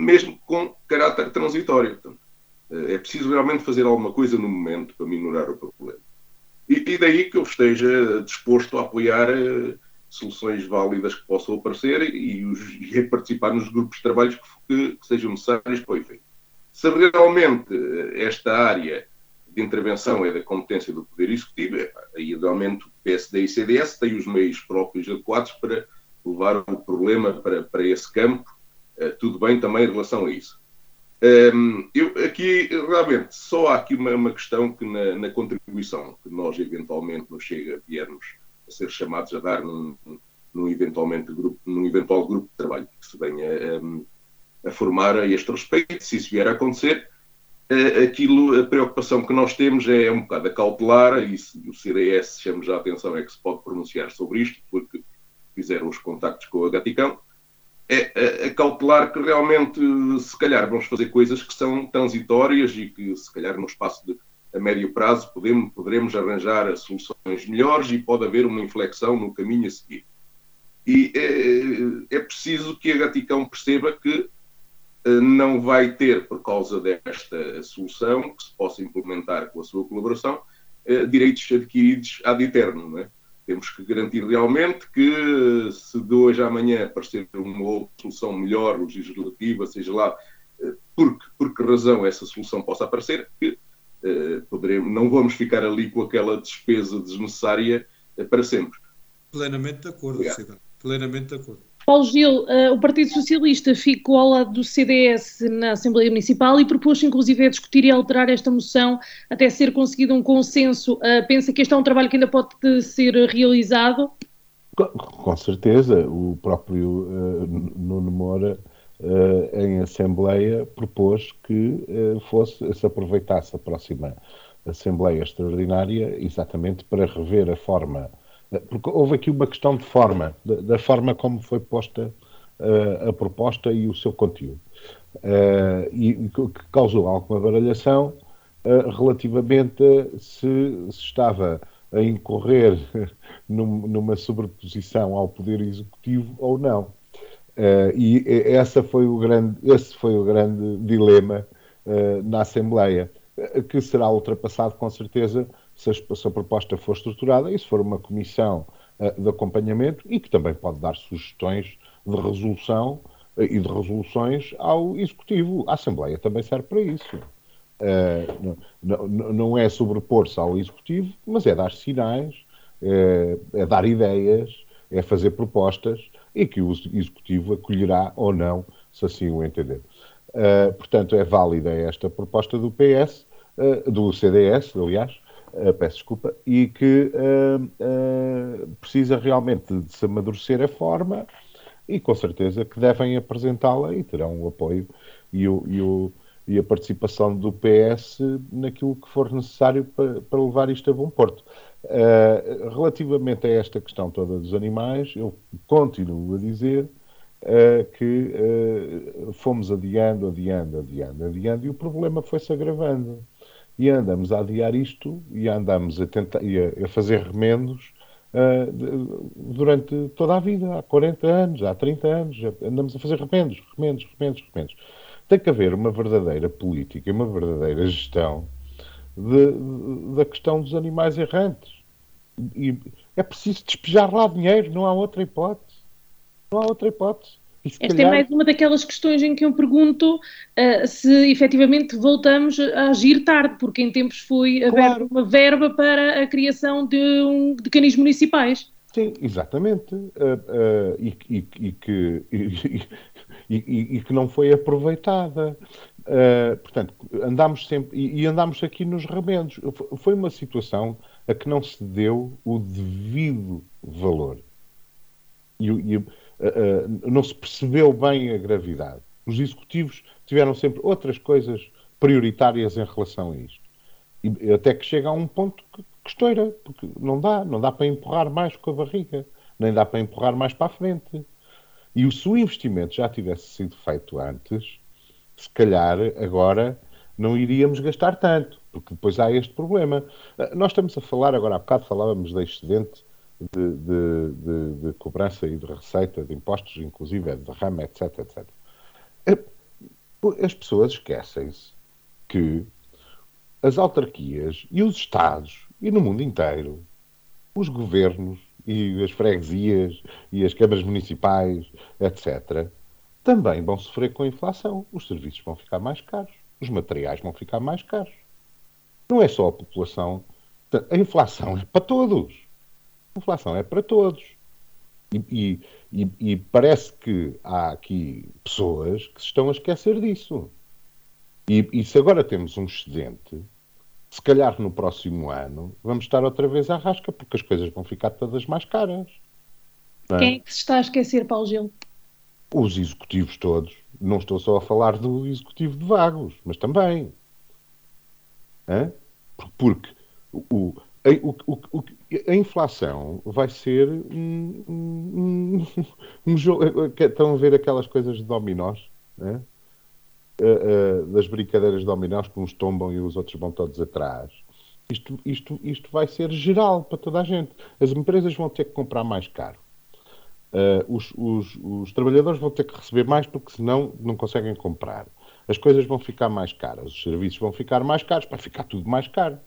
mesmo com caráter transitório. Eh, é preciso realmente fazer alguma coisa no momento para minorar o problema. E, e daí que eu esteja disposto a apoiar soluções válidas que possam aparecer e, os, e a participar nos grupos de trabalho que, que sejam necessários para o efeito. Se realmente esta área de intervenção é da competência do Poder Executivo, é, aí realmente o PSD e CDS têm os meios próprios adequados para levar o problema para, para esse campo, tudo bem também em relação a isso. Ehm, eu, aqui, realmente, só há aqui uma, uma questão que na, na, contribuição que nós eventualmente nos chega, viermos a ser chamados a dar num, num, eventualmente grupo, num eventual grupo de trabalho que se venha um, a formar a este respeito, se isso vier a acontecer, aquilo, a preocupação que nós temos é um bocado a cautelar, e o CDS chama já a atenção é que se pode pronunciar sobre isto, porque fizeram os contactos com a Gaticão, é a cautelar que realmente, se calhar, vamos fazer coisas que são transitórias e que, se calhar, no espaço de a médio prazo, podemos, poderemos arranjar soluções melhores e pode haver uma inflexão no caminho a seguir. E é, é preciso que a Gaticão perceba que eh, não vai ter, por causa desta solução, que se possa implementar com a sua colaboração, eh, direitos adquiridos ad eterno. É? Temos que garantir realmente que, se de hoje à amanhã aparecer uma outra solução melhor, legislativa, seja lá eh, por que, por que razão essa solução possa aparecer, que poderemos, não vamos ficar ali com aquela despesa desnecessária para sempre. Plenamente de acordo, Plenamente de acordo. Paulo Gil, uh, o Partido Socialista ficou ao lado do CDS na Assembleia Municipal e propôs inclusive a discutir e alterar esta moção até ser conseguido um consenso. Uh, pensa que este é um trabalho que ainda pode ser realizado? Com certeza. O próprio uh, Nuno Moura, em Assembleia, propôs que fosse, se aproveitasse a próxima Assembleia Extraordinária exatamente para rever a forma porque houve aqui uma questão de forma, da, forma como foi posta uh, a proposta e o seu conteúdo. uh, e que causou alguma baralhação uh, relativamente a se, se, estava a incorrer <laughs> num, numa sobreposição ao Poder Executivo ou não. E essa foi o grande, esse foi o grande dilema na Assembleia, que será ultrapassado com certeza se a, se a proposta for estruturada e se for uma comissão de acompanhamento e que também pode dar sugestões de resolução e de resoluções ao Executivo. A Assembleia também serve para isso. Uh, não, não, é sobrepor-se ao Executivo, mas é dar sinais, é, é, dar ideias, é fazer propostas e que o Executivo acolherá ou não, se assim o entender. Uh, portanto, é válida esta proposta do PS, uh, do CDS, aliás, peço desculpa, e que precisa realmente de se amadurecer a forma e com certeza que devem apresentá-la e terão o apoio e, o, e, o, e, a participação do PS naquilo que for necessário para, para levar isto a bom porto. Uh, relativamente a esta questão toda dos animais, eu continuo a dizer uh, que uh, fomos adiando, adiando, adiando, adiando, e o problema foi-se agravando. E andamos a adiar isto e andamos a, tentar, a, a fazer remendos uh, durante toda a vida, há 40 anos, há 30 anos, andamos a fazer remendos, remendos, remendos, remendos. Tem que haver uma verdadeira política, uma verdadeira gestão de, de, da questão dos animais errantes. E é preciso despejar lá dinheiro, não há outra hipótese. Não há outra hipótese. Esta é calhar... é mais uma daquelas questões em que eu pergunto uh, se efetivamente voltamos a agir tarde, porque em tempos foi claro. uma verba para a criação de, um, de canis municipais. Sim, exatamente. Uh, uh, e, e, e, que, <laughs> e, que não foi aproveitada. portanto, andámos sempre e, andámos aqui nos remendos. Foi uma situação a que não se deu o devido valor. E, não se percebeu bem a gravidade. Os executivos tiveram sempre outras coisas prioritárias em relação a isto. E, até que chega a um ponto que, que estoura, porque não dá, não dá para empurrar mais com a barriga, nem dá para empurrar mais para a frente. E se o investimento já tivesse sido feito antes, se calhar agora não iríamos gastar tanto, porque depois há este problema. Nós estamos a falar, agora há bocado falávamos da excedente de, de, de, de, cobrança e de receita de impostos, inclusive de rama, etc, etc. As pessoas esquecem-se que as autarquias e os Estados, e no mundo inteiro, os governos e as freguesias e as câmaras municipais, etc., também vão sofrer com a inflação. Os serviços vão ficar mais caros, os materiais vão ficar mais caros. Não é só a população. A inflação é para todos. Inflação é para todos. E, e, e, parece que há aqui pessoas que se estão a esquecer disso. E, e, se agora temos um excedente, se calhar no próximo ano vamos estar outra vez à rasca, porque as coisas vão ficar todas mais caras. É? Quem é que se está a esquecer, Paulo Gil? Os executivos todos. Não estou só a falar do executivo de vagos, mas também. Hã? Porque o, o, o, a inflação vai ser um, um, um, <laughs> jogo. Estão a ver aquelas coisas de dominós, né? uh, uh, das brincadeiras de dominós que uns tombam e os outros vão todos atrás. Isto, isto, isto vai ser geral para toda a gente. As empresas vão ter que comprar mais caro. Uh, os, os, os, trabalhadores vão ter que receber mais porque senão não conseguem comprar. As coisas vão ficar mais caras, os serviços vão ficar mais caros, vai ficar tudo mais caro.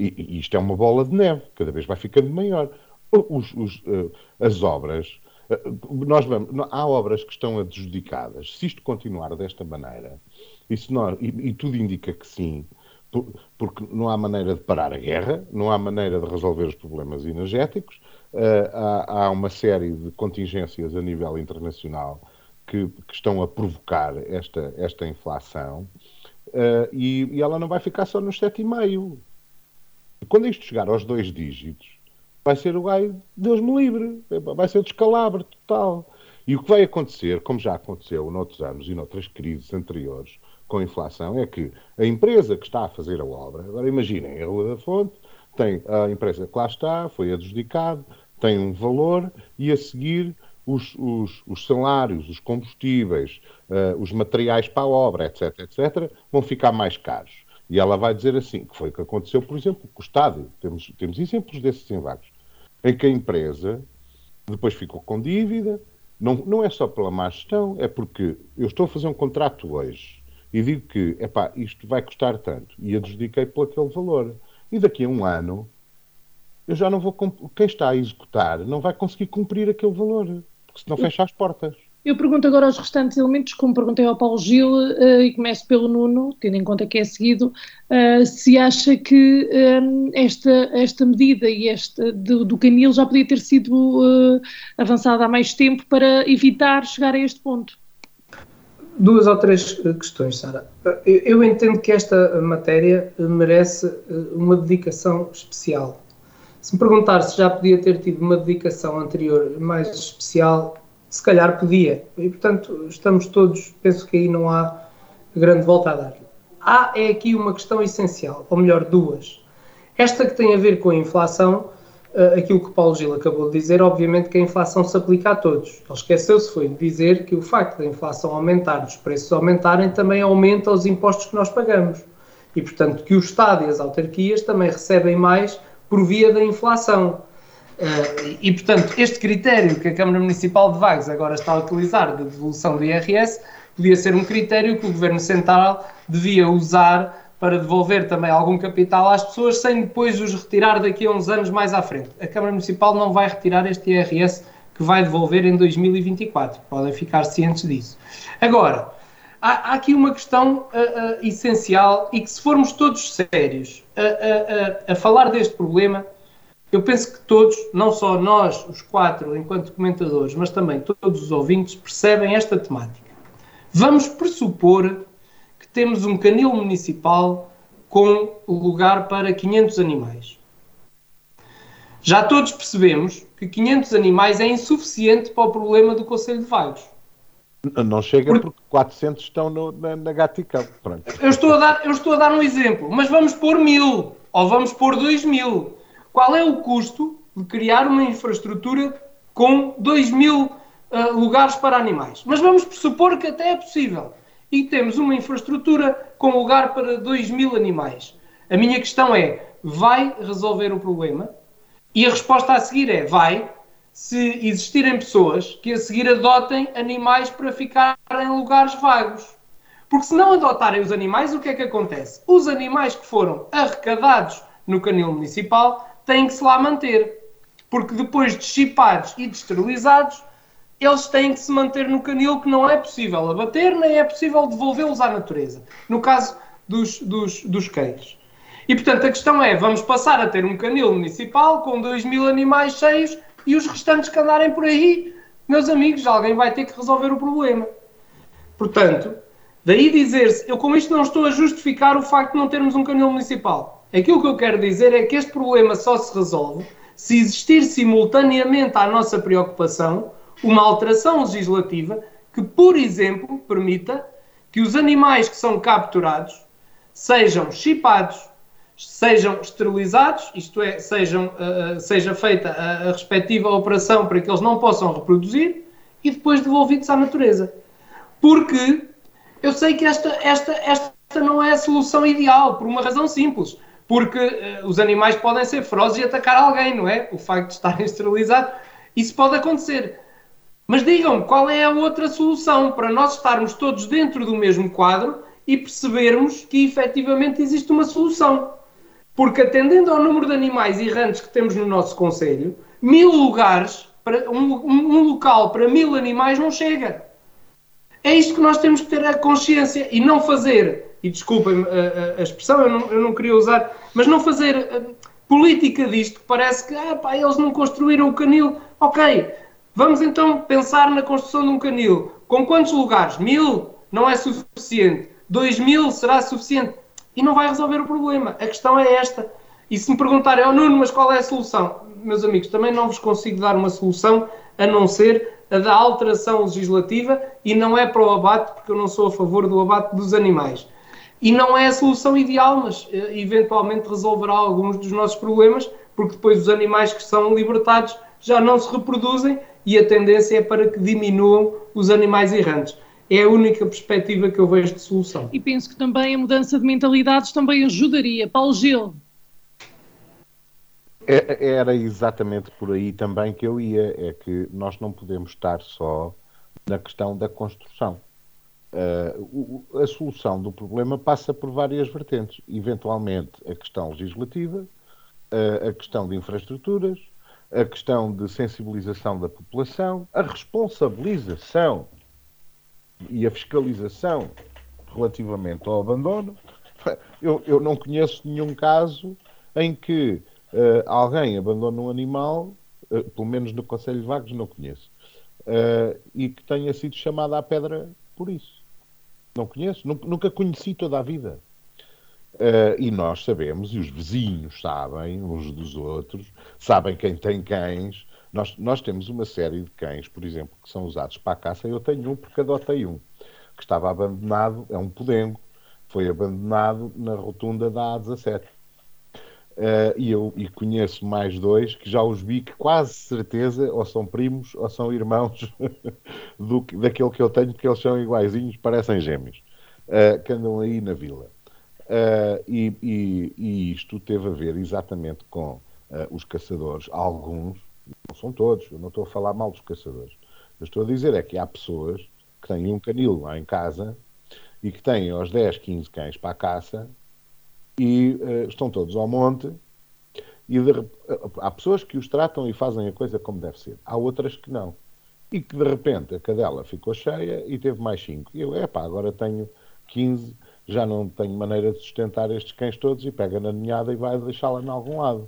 E, e isto é uma bola de neve, cada vez vai ficando maior. Os, os, uh, as obras, uh, nós vamos, há obras que estão adjudicadas. Se isto continuar desta maneira, e, nós, e, e tudo indica que sim, porque não há maneira de parar a guerra, não há maneira de resolver os problemas energéticos, uh, há, há, uma série de contingências a nível internacional que, que estão a provocar esta, esta inflação, e, e, ela não vai ficar só nos 7,5. Quando isto chegar aos dois dígitos, vai ser o gai, Deus me livre, vai ser o descalabro total. E o que vai acontecer, como já aconteceu noutros anos e noutras crises anteriores com a inflação, é que a empresa que está a fazer a obra, agora imaginem, a Rua da Fonte, tem a empresa que lá está, foi adjudicado, tem um valor e a seguir os, os, os salários, os combustíveis, uh, os materiais para a obra, etc., etc., vão ficar mais caros. E ela vai dizer assim, que foi o que aconteceu, por exemplo, com o Estado. Temos, temos exemplos desses em vagos, em que a empresa depois ficou com dívida, não, não é só pela má gestão, é porque eu estou a fazer um contrato hoje e digo que, epá, isto vai custar tanto, e adjudiquei por aquele valor. E daqui a um ano, eu já não vou, quem está a executar não vai conseguir cumprir aquele valor, porque senão fecha as portas. Eu pergunto agora aos restantes elementos, como perguntei ao Paulo Gil, uh, e começo pelo Nuno, tendo em conta que é seguido, uh, se acha que um, eh, esta, esta medida e esta do, do Canil já podia ter sido uh, avançada há mais tempo para evitar chegar a este ponto. Duas ou três questões, Sara. Eu, eu entendo que esta matéria merece uma dedicação especial. Se me perguntar se já podia ter tido uma dedicação anterior mais especial, se calhar podia. E, portanto, estamos todos, penso que aí não há grande volta a dar. Há é aqui uma questão essencial, ou melhor, duas. Esta que tem a ver com a inflação, uh, aquilo que Paulo Gil acabou de dizer, obviamente que a inflação se aplica a todos. Ele esqueceu-se foi de dizer que o facto da inflação aumentar, dos preços aumentarem, também aumenta os impostos que nós pagamos. E, portanto, que o Estado e as autarquias também recebem mais por via da inflação. Uh, e, portanto, este critério que a Câmara Municipal de Vagos agora está a utilizar de devolução do IRS podia ser um critério que o Governo Central devia usar para devolver também algum capital às pessoas sem depois os retirar daqui a uns anos mais à frente. A Câmara Municipal não vai retirar este IRS que vai devolver em 2024. Podem ficar cientes disso. Agora, há, há aqui uma questão uh, uh, essencial e que se formos todos sérios a falar deste problema eu penso que todos, não só nós, os quatro, enquanto comentadores, mas também todos os ouvintes, percebem esta temática. Vamos pressupor que temos um canil municipal com lugar para 500 animais. Já todos percebemos que 500 animais é insuficiente para o problema do Conselho de Vagos. Não chega porque, porque 400 estão no, na, na Gaticão. Eu estou, a dar, eu estou a dar um exemplo, mas vamos pôr mil ou vamos pôr dois mil qual é o custo de criar uma infraestrutura com 2 mil uh, lugares para animais? Mas vamos pressupor que até é possível. E temos uma infraestrutura com lugar para 2 mil animais. A minha questão é: vai resolver o problema? E a resposta a seguir é: vai, se existirem pessoas que a seguir adotem animais para ficar em lugares vagos. Porque se não adotarem os animais, o que é que acontece? Os animais que foram arrecadados no canil municipal têm que se lá manter. Porque depois de chipados e de esterilizados, eles têm que se manter no canil que não é possível abater, nem é possível devolvê-los à natureza. No caso dos, dos, dos queijos. E portanto a questão é: vamos passar a ter um canil municipal com 2 mil animais cheios e os restantes que andarem por aí, meus amigos, alguém vai ter que resolver o problema. Portanto, daí dizer-se, eu com isto não estou a justificar o facto de não termos um canil municipal. Aquilo que eu quero dizer é que este problema só se resolve se existir simultaneamente à nossa preocupação uma alteração legislativa que, por exemplo, permita que os animais que são capturados sejam chipados, sejam esterilizados, isto é, sejam, uh, seja feita a, a respectiva operação para que eles não possam reproduzir e depois devolvidos à natureza. Porque eu sei que esta, esta, esta não é a solução ideal, por uma razão simples porque uh, os animais podem ser ferozes e atacar alguém, não é? O facto de estarem <laughs> esterilizados, isso pode acontecer. Mas digam-me qual é a outra solução para nós estarmos todos dentro do mesmo quadro e percebermos que efetivamente existe uma solução. Porque atendendo ao número de animais errantes que temos no nosso Conselho, mil lugares, para, um, um local para mil animais não chega. É isto que nós temos que ter a consciência e não fazer e desculpem a, a, expressão, eu não, eu não queria usar, mas não fazer uh, política disto, que parece que ah, pá, eles não construíram o canil. Ok, vamos então pensar na construção de um canil. Com quantos lugares? Mil? Não é suficiente. Dois mil será suficiente? E não vai resolver o problema. A questão é esta. E se me perguntarem, oh Nuno, mas qual é a solução? Meus amigos, também não vos consigo dar uma solução a não ser a da alteração legislativa e não é para o abate, porque eu não sou a favor do abate dos animais. E não é a solução ideal, mas uh, eventualmente resolverá alguns dos nossos problemas, porque depois os animais que são libertados já não se reproduzem e a tendência é para que diminuam os animais errantes. É a única perspectiva que eu vejo de solução. E penso que também a mudança de mentalidades também ajudaria. Paulo Gil. É, era exatamente por aí também que eu ia. É que nós não podemos estar só na questão da construção. Uh, a solução do problema passa por várias vertentes. Eventualmente, a questão legislativa, uh, a questão de infraestruturas, a questão de sensibilização da população, a responsabilização e a fiscalização relativamente ao abandono. Eu, eu não conheço nenhum caso em que uh, alguém abandona um animal, pelo menos no Conselho de Vagos não conheço, e que tenha sido chamado à pedra por isso. Não conheço, nunca conheci toda a vida. Uh, e nós sabemos, e os vizinhos sabem, uns dos outros, sabem quem tem cães. Nós, nós temos uma série de cães, por exemplo, que são usados para a caça. Eu tenho um porque adotei um, que estava abandonado, é um podengo, foi abandonado na rotunda da A17. Uh, e eu e conheço mais dois que já os vi que quase certeza ou são primos ou são irmãos <laughs> do, daquele que eu tenho, porque eles são iguaizinhos, parecem gêmeos, uh, que andam aí na vila. Uh, e, e, e, isto teve a ver exatamente com os caçadores, alguns, não são todos, eu não estou a falar mal dos caçadores, eu estou a dizer é que há pessoas que têm um canil lá em casa e que têm aos 10, 15 cães para a caça e uh, estão todos ao monte. E de, há pessoas que os tratam e fazem a coisa como deve ser. Há outras que não. E que de repente a cadela ficou cheia e teve mais 5. E eu, epá, agora tenho 15, já não tenho maneira de sustentar estes cães todos e pega na ninhada e vai deixá-la em algum lado.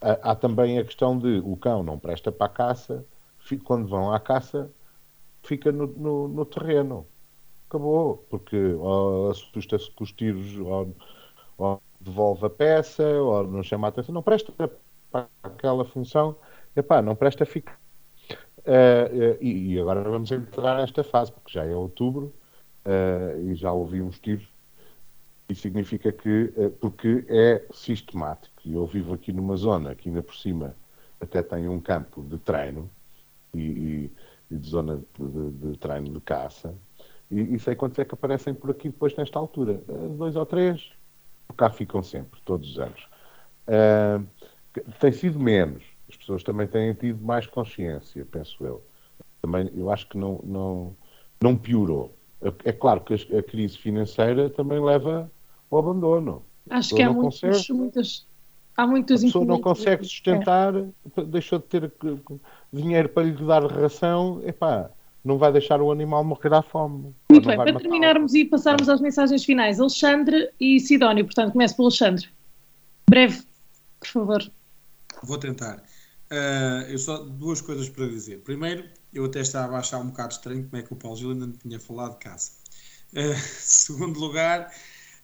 Há, há também a questão de o cão não presta para a caça, quando vão à caça, fica no, no, no terreno. Acabou, porque assusta-se com os tiros ou, ou devolve a peça, ou não chama a atenção, não presta para aquela função, epá, não presta, fica. Uh, uh, e, e, agora vamos entrar nesta fase, porque já é outubro uh, e já ouvimos tiros, e significa que, porque é sistemático, e eu vivo aqui numa zona que ainda por cima até tem um campo de treino e, e, e de zona de, de, treino de caça, e, e sei quantos é que aparecem por aqui depois nesta altura, dois ou três, cá ficam sempre, todos os anos. Uh, tem sido menos. As pessoas também têm tido mais consciência, penso eu. Também, eu acho que não, não, não piorou. É claro que a, crise financeira também leva ao abandono. Acho que há muitos, consegue, muitas, há muitas A pessoa não consegue sustentar, é. deixou de ter dinheiro para lhe dar ração, epá, não vai deixar o animal morrer à fome. Muito bem, para terminarmos e passarmos às mensagens finais, Alexandre e Sidónio, portanto, começo pelo Alexandre. Breve, por favor. Vou tentar. Uh, eu só duas coisas para dizer. Primeiro, eu até estava a achar um bocado estranho como é que o Paulo Gil ainda não tinha falado de caça. Uh, <laughs> segundo lugar,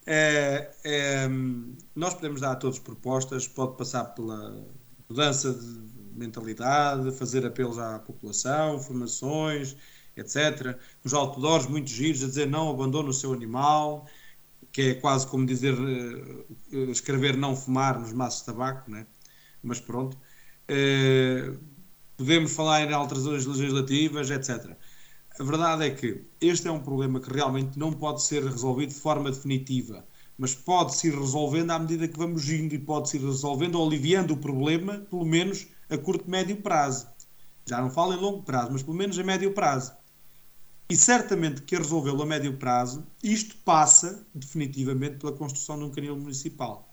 uh, um, nós podemos dar a todos propostas, pode passar pela mudança de mentalidade, fazer apelos à população, formações, etc. Uns outdoors muito giros a dizer não abandone o seu animal, que é quase como dizer uh, escrever não fumar nos maços de tabaco, né? mas pronto. Uh, podemos falar em alterações legislativas, etc. A verdade é que este é um problema que realmente não pode ser resolvido de forma definitiva, mas pode-se ir resolvendo à medida que vamos indo e pode-se ir resolvendo ou aliviando o problema, pelo menos a curto médio prazo. Já não falo em longo prazo, mas pelo menos a médio prazo. E certamente que resolvê-lo a médio prazo, isto passa definitivamente pela construção de um canil municipal.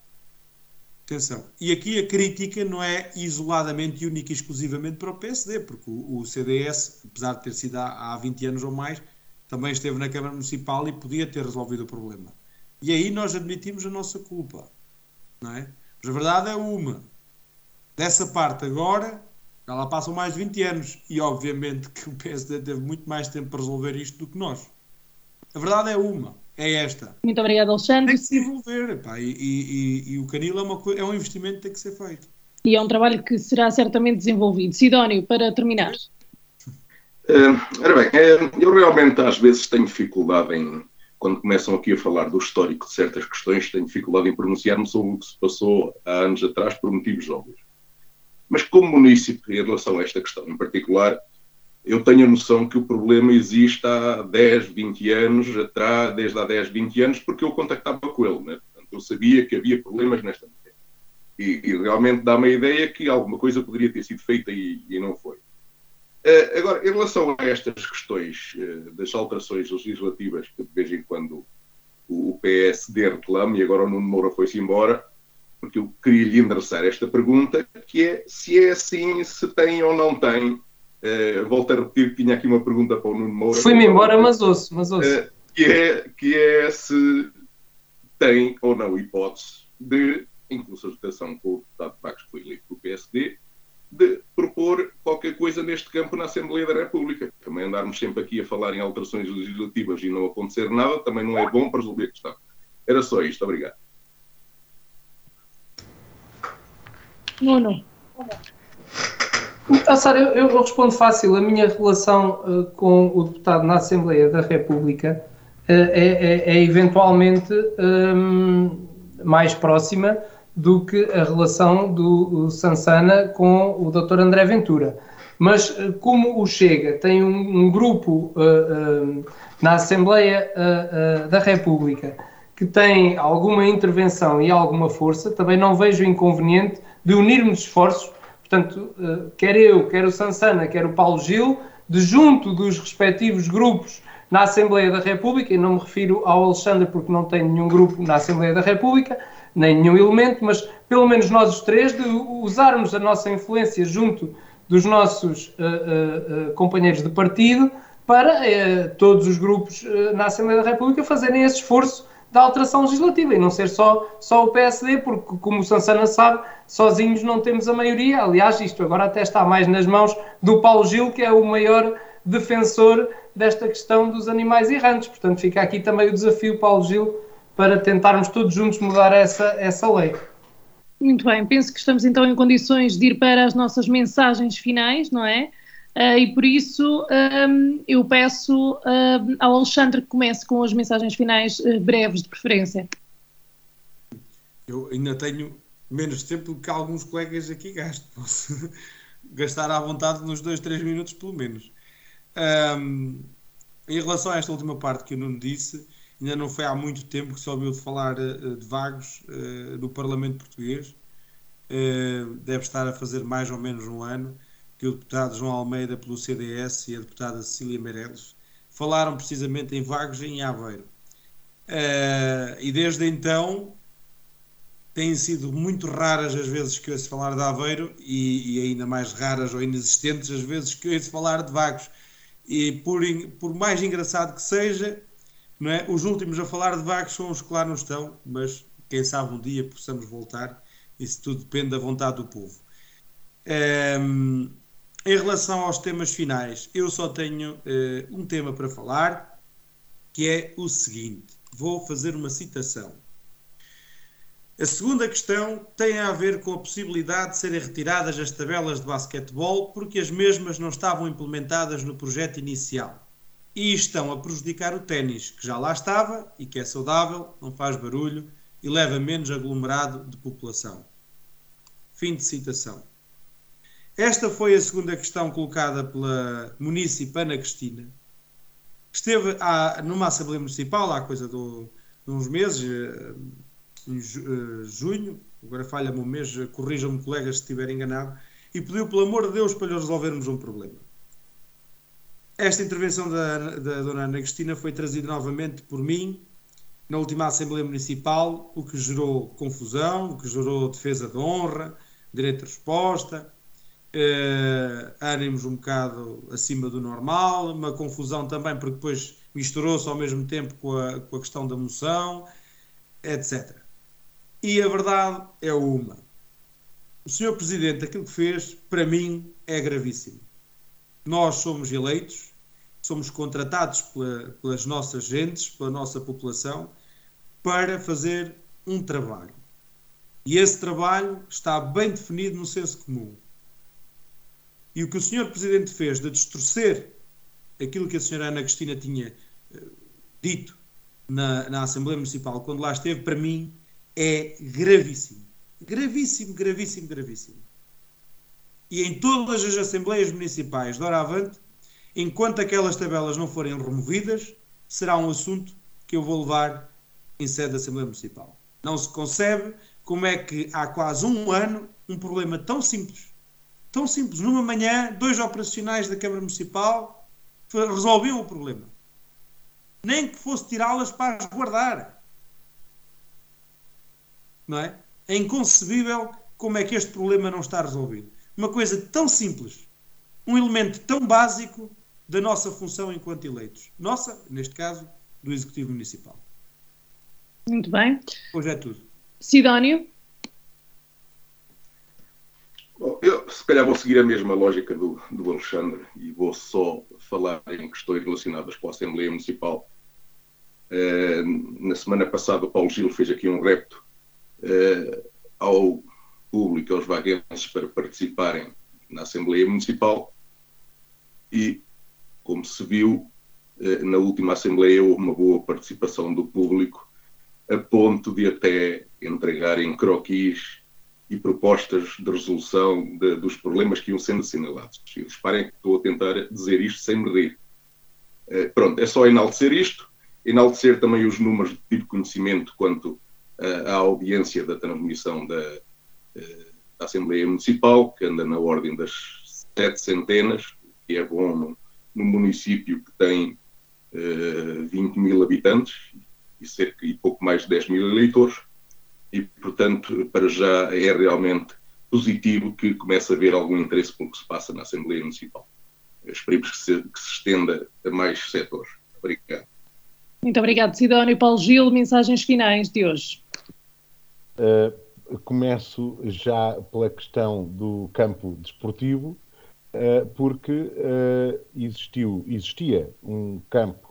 Atenção. E aqui a crítica não é isoladamente única e exclusivamente para o PSD, porque o, o CDS, apesar de ter sido há, há 20 anos ou mais, também esteve na Câmara Municipal e podia ter resolvido o problema. E aí nós admitimos a nossa culpa. Não é? Mas a verdade é uma. Dessa parte agora, já lá passam mais de 20 anos e obviamente que o PSD teve muito mais tempo para resolver isto do que nós. A verdade é uma, é esta. Muito obrigado, Alexandre. Tem que se desenvolver pá, e, e, e, o canil é, uma, é um investimento que tem que ser feito. E é um trabalho que será certamente desenvolvido. Sidónio, para terminar. Uh, ora bem, uh, eu realmente às vezes tenho dificuldade em, quando começam aqui a falar do histórico de certas questões, tenho dificuldade em pronunciar-me sobre o que se passou há anos atrás por motivos óbvios. Mas como município, em relação a esta questão em particular, eu tenho a noção que o problema existe há 10, 20 anos atrás, desde há 10, 20 anos, porque eu contactava com ele. Né? Portanto, eu sabia que havia problemas nesta matéria. E, e realmente dá-me a ideia que alguma coisa poderia ter sido feita e, e não foi. Uh, agora, em relação a estas questões uh, das alterações legislativas que de vez em quando o, o PSD reclama, e agora o Nuno Moura foi-se embora, porque eu queria lhe endereçar esta pergunta, que é se é assim, se tem ou não tem. Uh, volto a repetir que tinha aqui uma pergunta para o Nuno Moura. Fui-me embora, mas ouço, mas ouço. Uh, que, é, que é se tem ou não hipótese de, em consultação com o deputado Vagos, que foi eleito pelo PSD, de propor qualquer coisa neste campo na Assembleia da República. Também andarmos sempre aqui a falar em alterações legislativas e não acontecer nada também não é bom para resolver a questão. Era só isto. Obrigado. Nuno. Ah, Sara, eu, eu, respondo fácil. A minha relação uh, com o deputado na Assembleia da República uh, é, é, é, eventualmente um, mais próxima do que a relação do Sansana com o Dr. André Ventura. Mas uh, como o Chega tem um, um grupo na Assembleia da República que tem alguma intervenção e alguma força, também não vejo inconveniente de unirmos esforços, portanto, uh, quer eu, quer o Sansana, quer o Paulo Gil, de junto dos respectivos grupos na Assembleia da República, e não me refiro ao Alexandre porque não tem nenhum grupo na Assembleia da República, nem nenhum elemento, mas pelo menos nós os três, de usarmos a nossa influência junto dos nossos uh, uh, companheiros de partido para todos os grupos na Assembleia da República fazerem esse esforço da alteração legislativa e não ser só, só o PSD, porque, como o Sansana sabe, sozinhos não temos a maioria. Aliás, isto agora até está mais nas mãos do Paulo Gil, que é o maior defensor desta questão dos animais errantes. Portanto, fica aqui também o desafio, Paulo Gil, para tentarmos todos juntos mudar essa, essa lei. Muito bem, penso que estamos então em condições de ir para as nossas mensagens finais, não é? Uh, e por isso um, eu peço uh, ao Alexandre que comece com as mensagens finais uh, breves, de preferência. Eu ainda tenho menos tempo do que alguns colegas aqui gastam. Posso <laughs> gastar à vontade nos dois, três minutos, pelo menos. Um, em relação a esta última parte que eu não disse, ainda não foi há muito tempo que se ouviu falar de vagos no Parlamento Português. deve estar a fazer mais ou menos um ano que o deputado João Almeida pelo CDS e a deputada Cecília Meirelles falaram precisamente em Vagos em Aveiro. Uh, e desde então têm sido muito raras as vezes que ouço falar de Aveiro e, e, ainda mais raras ou inexistentes as vezes que ouço falar de Vagos. E por, por mais engraçado que seja, não é? os últimos a falar de Vagos são os que lá não estão, mas quem sabe um dia possamos voltar. Isso tudo depende da vontade do povo. Um, ehm, em relação aos temas finais, eu só tenho uh, um tema para falar, que é o seguinte: vou fazer uma citação. A segunda questão tem a ver com a possibilidade de serem retiradas as tabelas de basquetebol porque as mesmas não estavam implementadas no projeto inicial e estão a prejudicar o ténis, que já lá estava e que é saudável, não faz barulho e leva menos aglomerado de população. Fim de citação. Esta foi a segunda questão colocada pela munícipe Ana Cristina, que esteve à, numa Assembleia Municipal há coisa de, uns meses, eh, em eh, junho, agora falha-me um mês, corrijam-me colegas se estiver enganado, e pediu, pelo amor de Deus, para lhe resolvermos um problema. Esta intervenção da, da Dona Ana Cristina foi trazida novamente por mim na última Assembleia Municipal, o que gerou confusão, o que gerou defesa de honra, direito de resposta, uh, ânimos um bocado acima do normal, uma confusão também, porque depois misturou-se ao mesmo tempo com a, com a questão da moção, etc. E a verdade é uma. O Sr. Presidente, aquilo que fez, para mim, é gravíssimo. Nós somos eleitos, somos contratados pela, pelas nossas gentes, pela nossa população, para fazer um trabalho. E esse trabalho está bem definido no senso comum. E o que o senhor Presidente fez de distorcer aquilo que a senhora Ana Cristina tinha uh, dito na, na Assembleia Municipal quando lá esteve, para mim é gravíssimo. Gravíssimo, gravíssimo, gravíssimo. E em todas as Assembleias Municipais de Oravante, enquanto aquelas tabelas não forem removidas, será um assunto que eu vou levar em sede da Assembleia Municipal. Não se concebe como é que há quase um ano um problema tão simples, tão simples, numa manhã, dois operacionais da Câmara Municipal resolviam o problema. Nem que fosse tirá-las para as guardar. Não é? É inconcebível como é que este problema não está resolvido. Uma coisa tão simples, um elemento tão básico da nossa função enquanto eleitos. Nossa, neste caso, do Executivo Municipal. Muito bem. Hoje é tudo. Sidónio? Bom, eu se calhar vou seguir a mesma lógica do, do Alexandre e vou só falar em questões relacionadas com a Assembleia Municipal. Uh, na semana passada o Paulo Gil fez aqui um repto uh, ao público, aos vaguenses, para participarem na Assembleia Municipal e, como se viu, uh, na última Assembleia houve uma boa participação do público a ponto de até entregarem croquis e propostas de resolução de, dos problemas que iam sendo assinalados. E reparem que estou a tentar dizer isto sem me. Uh, pronto, é só enaltecer isto, enaltecer também os números de tipo conhecimento quanto uh, à audiência da transmissão da, uh, da, Assembleia Municipal, que anda na ordem das sete centenas, que é bom no município que tem 20 mil habitantes e cerca e pouco mais de 10 mil eleitores e, portanto, para já é realmente positivo que comece a haver algum interesse pelo que se passa na Assembleia Municipal. Esperemos que se, que se estenda a mais setores. Obrigado. Muito obrigado, Sidónio. Paulo Gil, mensagens finais de hoje. Uh, começo já pela questão do campo desportivo, uh, porque uh, existiu, existia um campo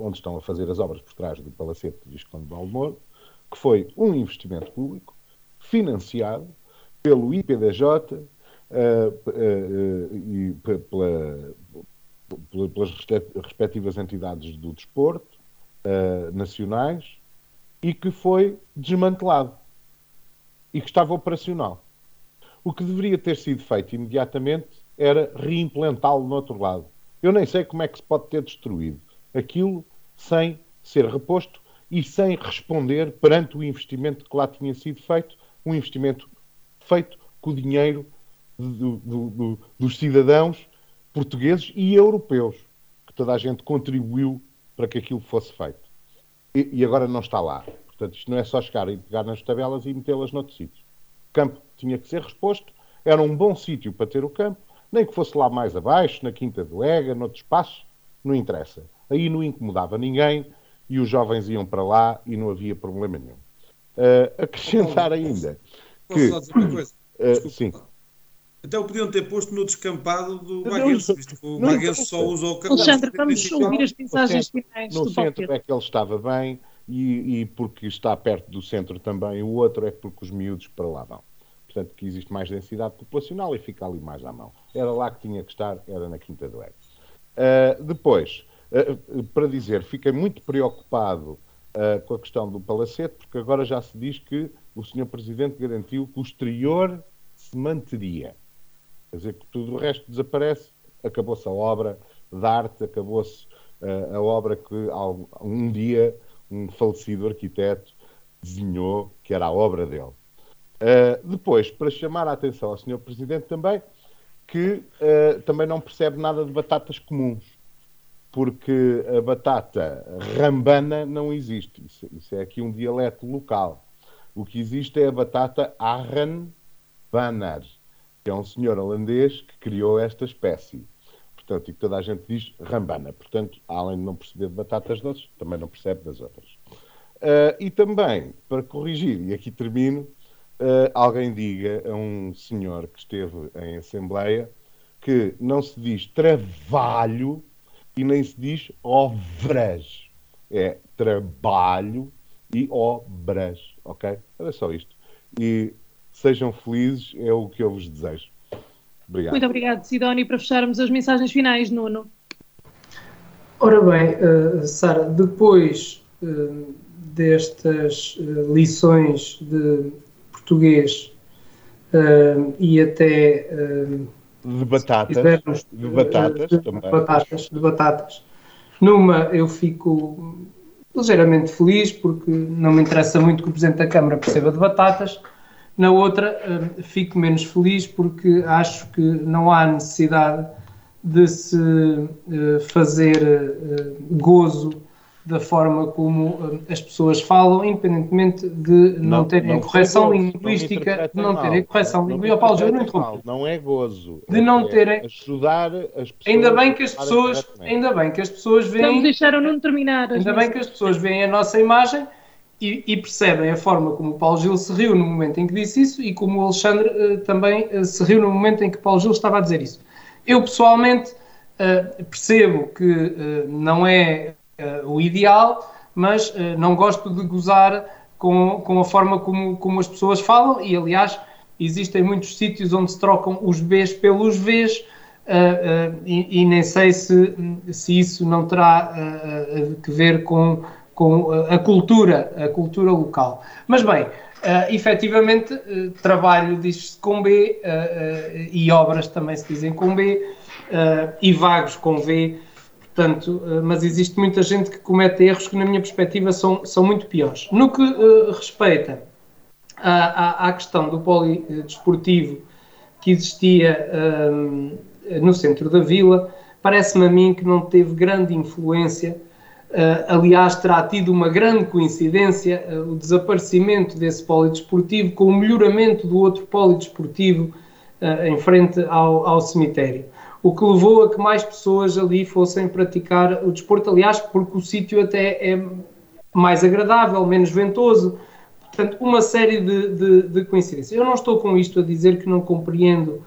onde estão a fazer as obras por trás do Palacete de Visconde de Balmoro, que foi um investimento público financiado pelo IPDJ uh, uh, uh, e pela, pelas respectivas entidades do desporto uh, nacionais e que foi desmantelado e que estava operacional. O que deveria ter sido feito imediatamente era reimplantá-lo no outro lado. Eu nem sei como é que se pode ter destruído aquilo sem ser reposto e sem responder perante o investimento que lá tinha sido feito, um investimento feito com o dinheiro do, do, do, dos cidadãos portugueses e europeus, que toda a gente contribuiu para que aquilo fosse feito. E, e agora não está lá. Portanto, isto não é só chegar e pegar nas tabelas e metê-las noutro sítio. O campo tinha que ser resposto, era um bom sítio para ter o campo, nem que fosse lá mais abaixo, na Quinta do Ega, noutro espaço, não interessa. Aí não incomodava ninguém, e os jovens iam para lá e não havia problema nenhum. Uh, acrescentar ainda Posso que... Posso dizer uma coisa? Uh, sim. Até o podiam ter posto no descampado do Baguense, visto que o Baguense só usa o campo. Alexandre, vamos ouvir as mensagens finais No centro é que ele estava bem e, e, porque está perto do centro também. O outro é porque os miúdos para lá vão. Portanto, que existe mais densidade populacional e fica ali mais à mão. Era lá que tinha que estar, era na Quinta do Ego. Uh, depois, para dizer, fiquei muito preocupado uh, com a questão do palacete, porque agora já se diz que o Sr. Presidente garantiu que o exterior se manteria. Quer dizer que tudo o resto desaparece, acabou-se a obra de arte, acabou-se uh, a obra que um dia um falecido arquiteto desenhou, que era a obra dele. Uh, depois, para chamar a atenção ao Sr. Presidente também, que também não percebe nada de batatas comuns, porque a batata rambana não existe. Isso, isso é aqui um dialeto local. O que existe é a batata Arranbanar, que é um senhor holandês que criou esta espécie. Portanto, e que toda a gente diz rambana. Portanto, além de não perceber de batatas doces, também não percebe das outras. Uh, e também, para corrigir, e aqui termino, uh, alguém diga a um senhor que esteve em Assembleia que não se diz trabalho e nem se diz obras. É trabalho e obras, ok? Era só isto. E Sejam felizes, é o que eu vos desejo. Obrigado. Muito obrigado, Sidónio. Para fecharmos as mensagens finais, Nuno. Ora bem, uh, Sara, depois uh, destas uh, lições de português e até De batatas. Fizermos, de batatas de, também. Batatas, de batatas. Numa eu fico ligeiramente feliz porque não me interessa muito que o Presidente da Câmara perceba de batatas. Na outra uh, fico menos feliz porque acho que não há necessidade de se uh, fazer uh, gozo da forma como as pessoas falam, independentemente de não, não terem não correção gozo, linguística, não, não terem correção linguística. Paulo, eu não Não é gozo. De não é terem. Ajudar as pessoas. Ainda bem que as pessoas, ainda bem que as pessoas veem. Não deixaram não terminar. Ainda bem que as pessoas veem a nossa imagem e, e, percebem a forma como o Paulo Gil se riu no momento em que disse isso e como o Alexandre uh, também uh, se riu no momento em que Paulo Gil estava a dizer isso. Eu pessoalmente uh, percebo que não é uh, o ideal, mas uh, não gosto de gozar com, com a forma como, como as pessoas falam e, aliás, existem muitos sítios onde se trocam os Bs pelos Vs uh, e, e, nem sei se, se isso não terá que ver com, com a cultura, a cultura local. Mas bem, Uh, efetivamente, uh, trabalho diz-se com B uh, e obras também se dizem com B e vagos com V Portanto, eh, mas existe muita gente que comete erros que, na minha perspectiva, são, são muito piores. No que uh, respeita à, à, à, questão do polidesportivo que existia um, no centro da vila, parece-me a mim que não teve grande influência. Uh, aliás, terá tido uma grande coincidência uh, o desaparecimento desse polidesportivo com o melhoramento do outro polidesportivo em frente ao, ao cemitério o que levou a que mais pessoas ali fossem praticar o desporto, aliás, porque o sítio até é mais agradável, menos ventoso. Portanto, uma série de, de, de coincidências. Eu não estou com isto a dizer que não compreendo,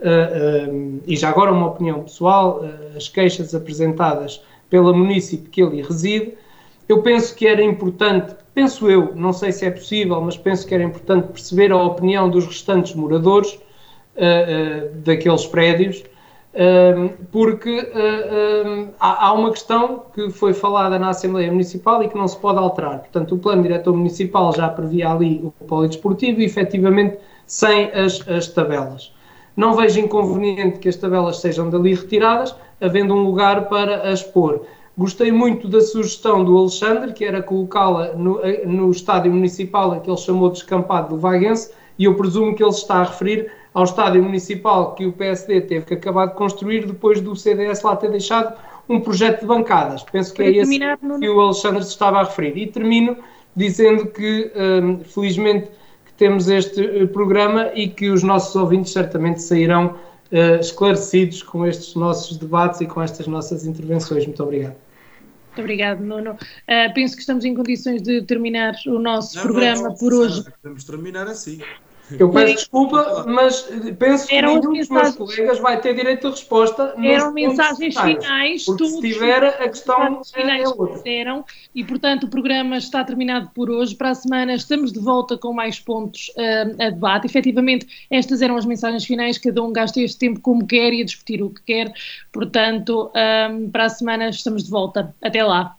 uh, uh, e já agora uma opinião pessoal, uh, as queixas apresentadas pela município que ele reside. Eu penso que era importante, penso eu, não sei se é possível, mas penso que era importante perceber a opinião dos restantes moradores daqueles prédios porque há uma questão que foi falada na Assembleia Municipal e que não se pode alterar. Portanto, o plano diretor municipal já previa ali o polidesportivo e, efetivamente, sem as, as tabelas. Não vejo inconveniente que as tabelas sejam dali retiradas, havendo um lugar para as pôr. Gostei muito da sugestão do Alexandre, que era colocá-la no, no estádio municipal, que ele chamou de escampado do Vaguense, e eu presumo que ele está a referir ao estádio municipal que o PSD teve que acabar de construir depois do CDS lá ter deixado um projeto de bancadas. Penso que é esse no... que o Alexandre se estava a referir. E termino dizendo que, um, felizmente, que temos este uh, programa e que os nossos ouvintes certamente sairão uh, esclarecidos com estes nossos debates e com estas nossas intervenções. Muito obrigado. Muito obrigado, Nuno. Uh, penso que estamos em condições de terminar o nosso não, programa não, não, por hoje. Podemos terminar assim. Eu peço desculpa, mas penso que nenhum dos meus colegas vai ter direito de resposta. Eram mensagens finais, porque se tiver, a questão é outra. Eram, e, portanto, o programa está terminado por hoje. Para a semana estamos de volta com mais pontos uh, a debate. Efetivamente, estas eram as mensagens finais, cada um gasta este tempo como quer e a discutir o que quer. Portanto, um, para a semana estamos de volta. Até lá.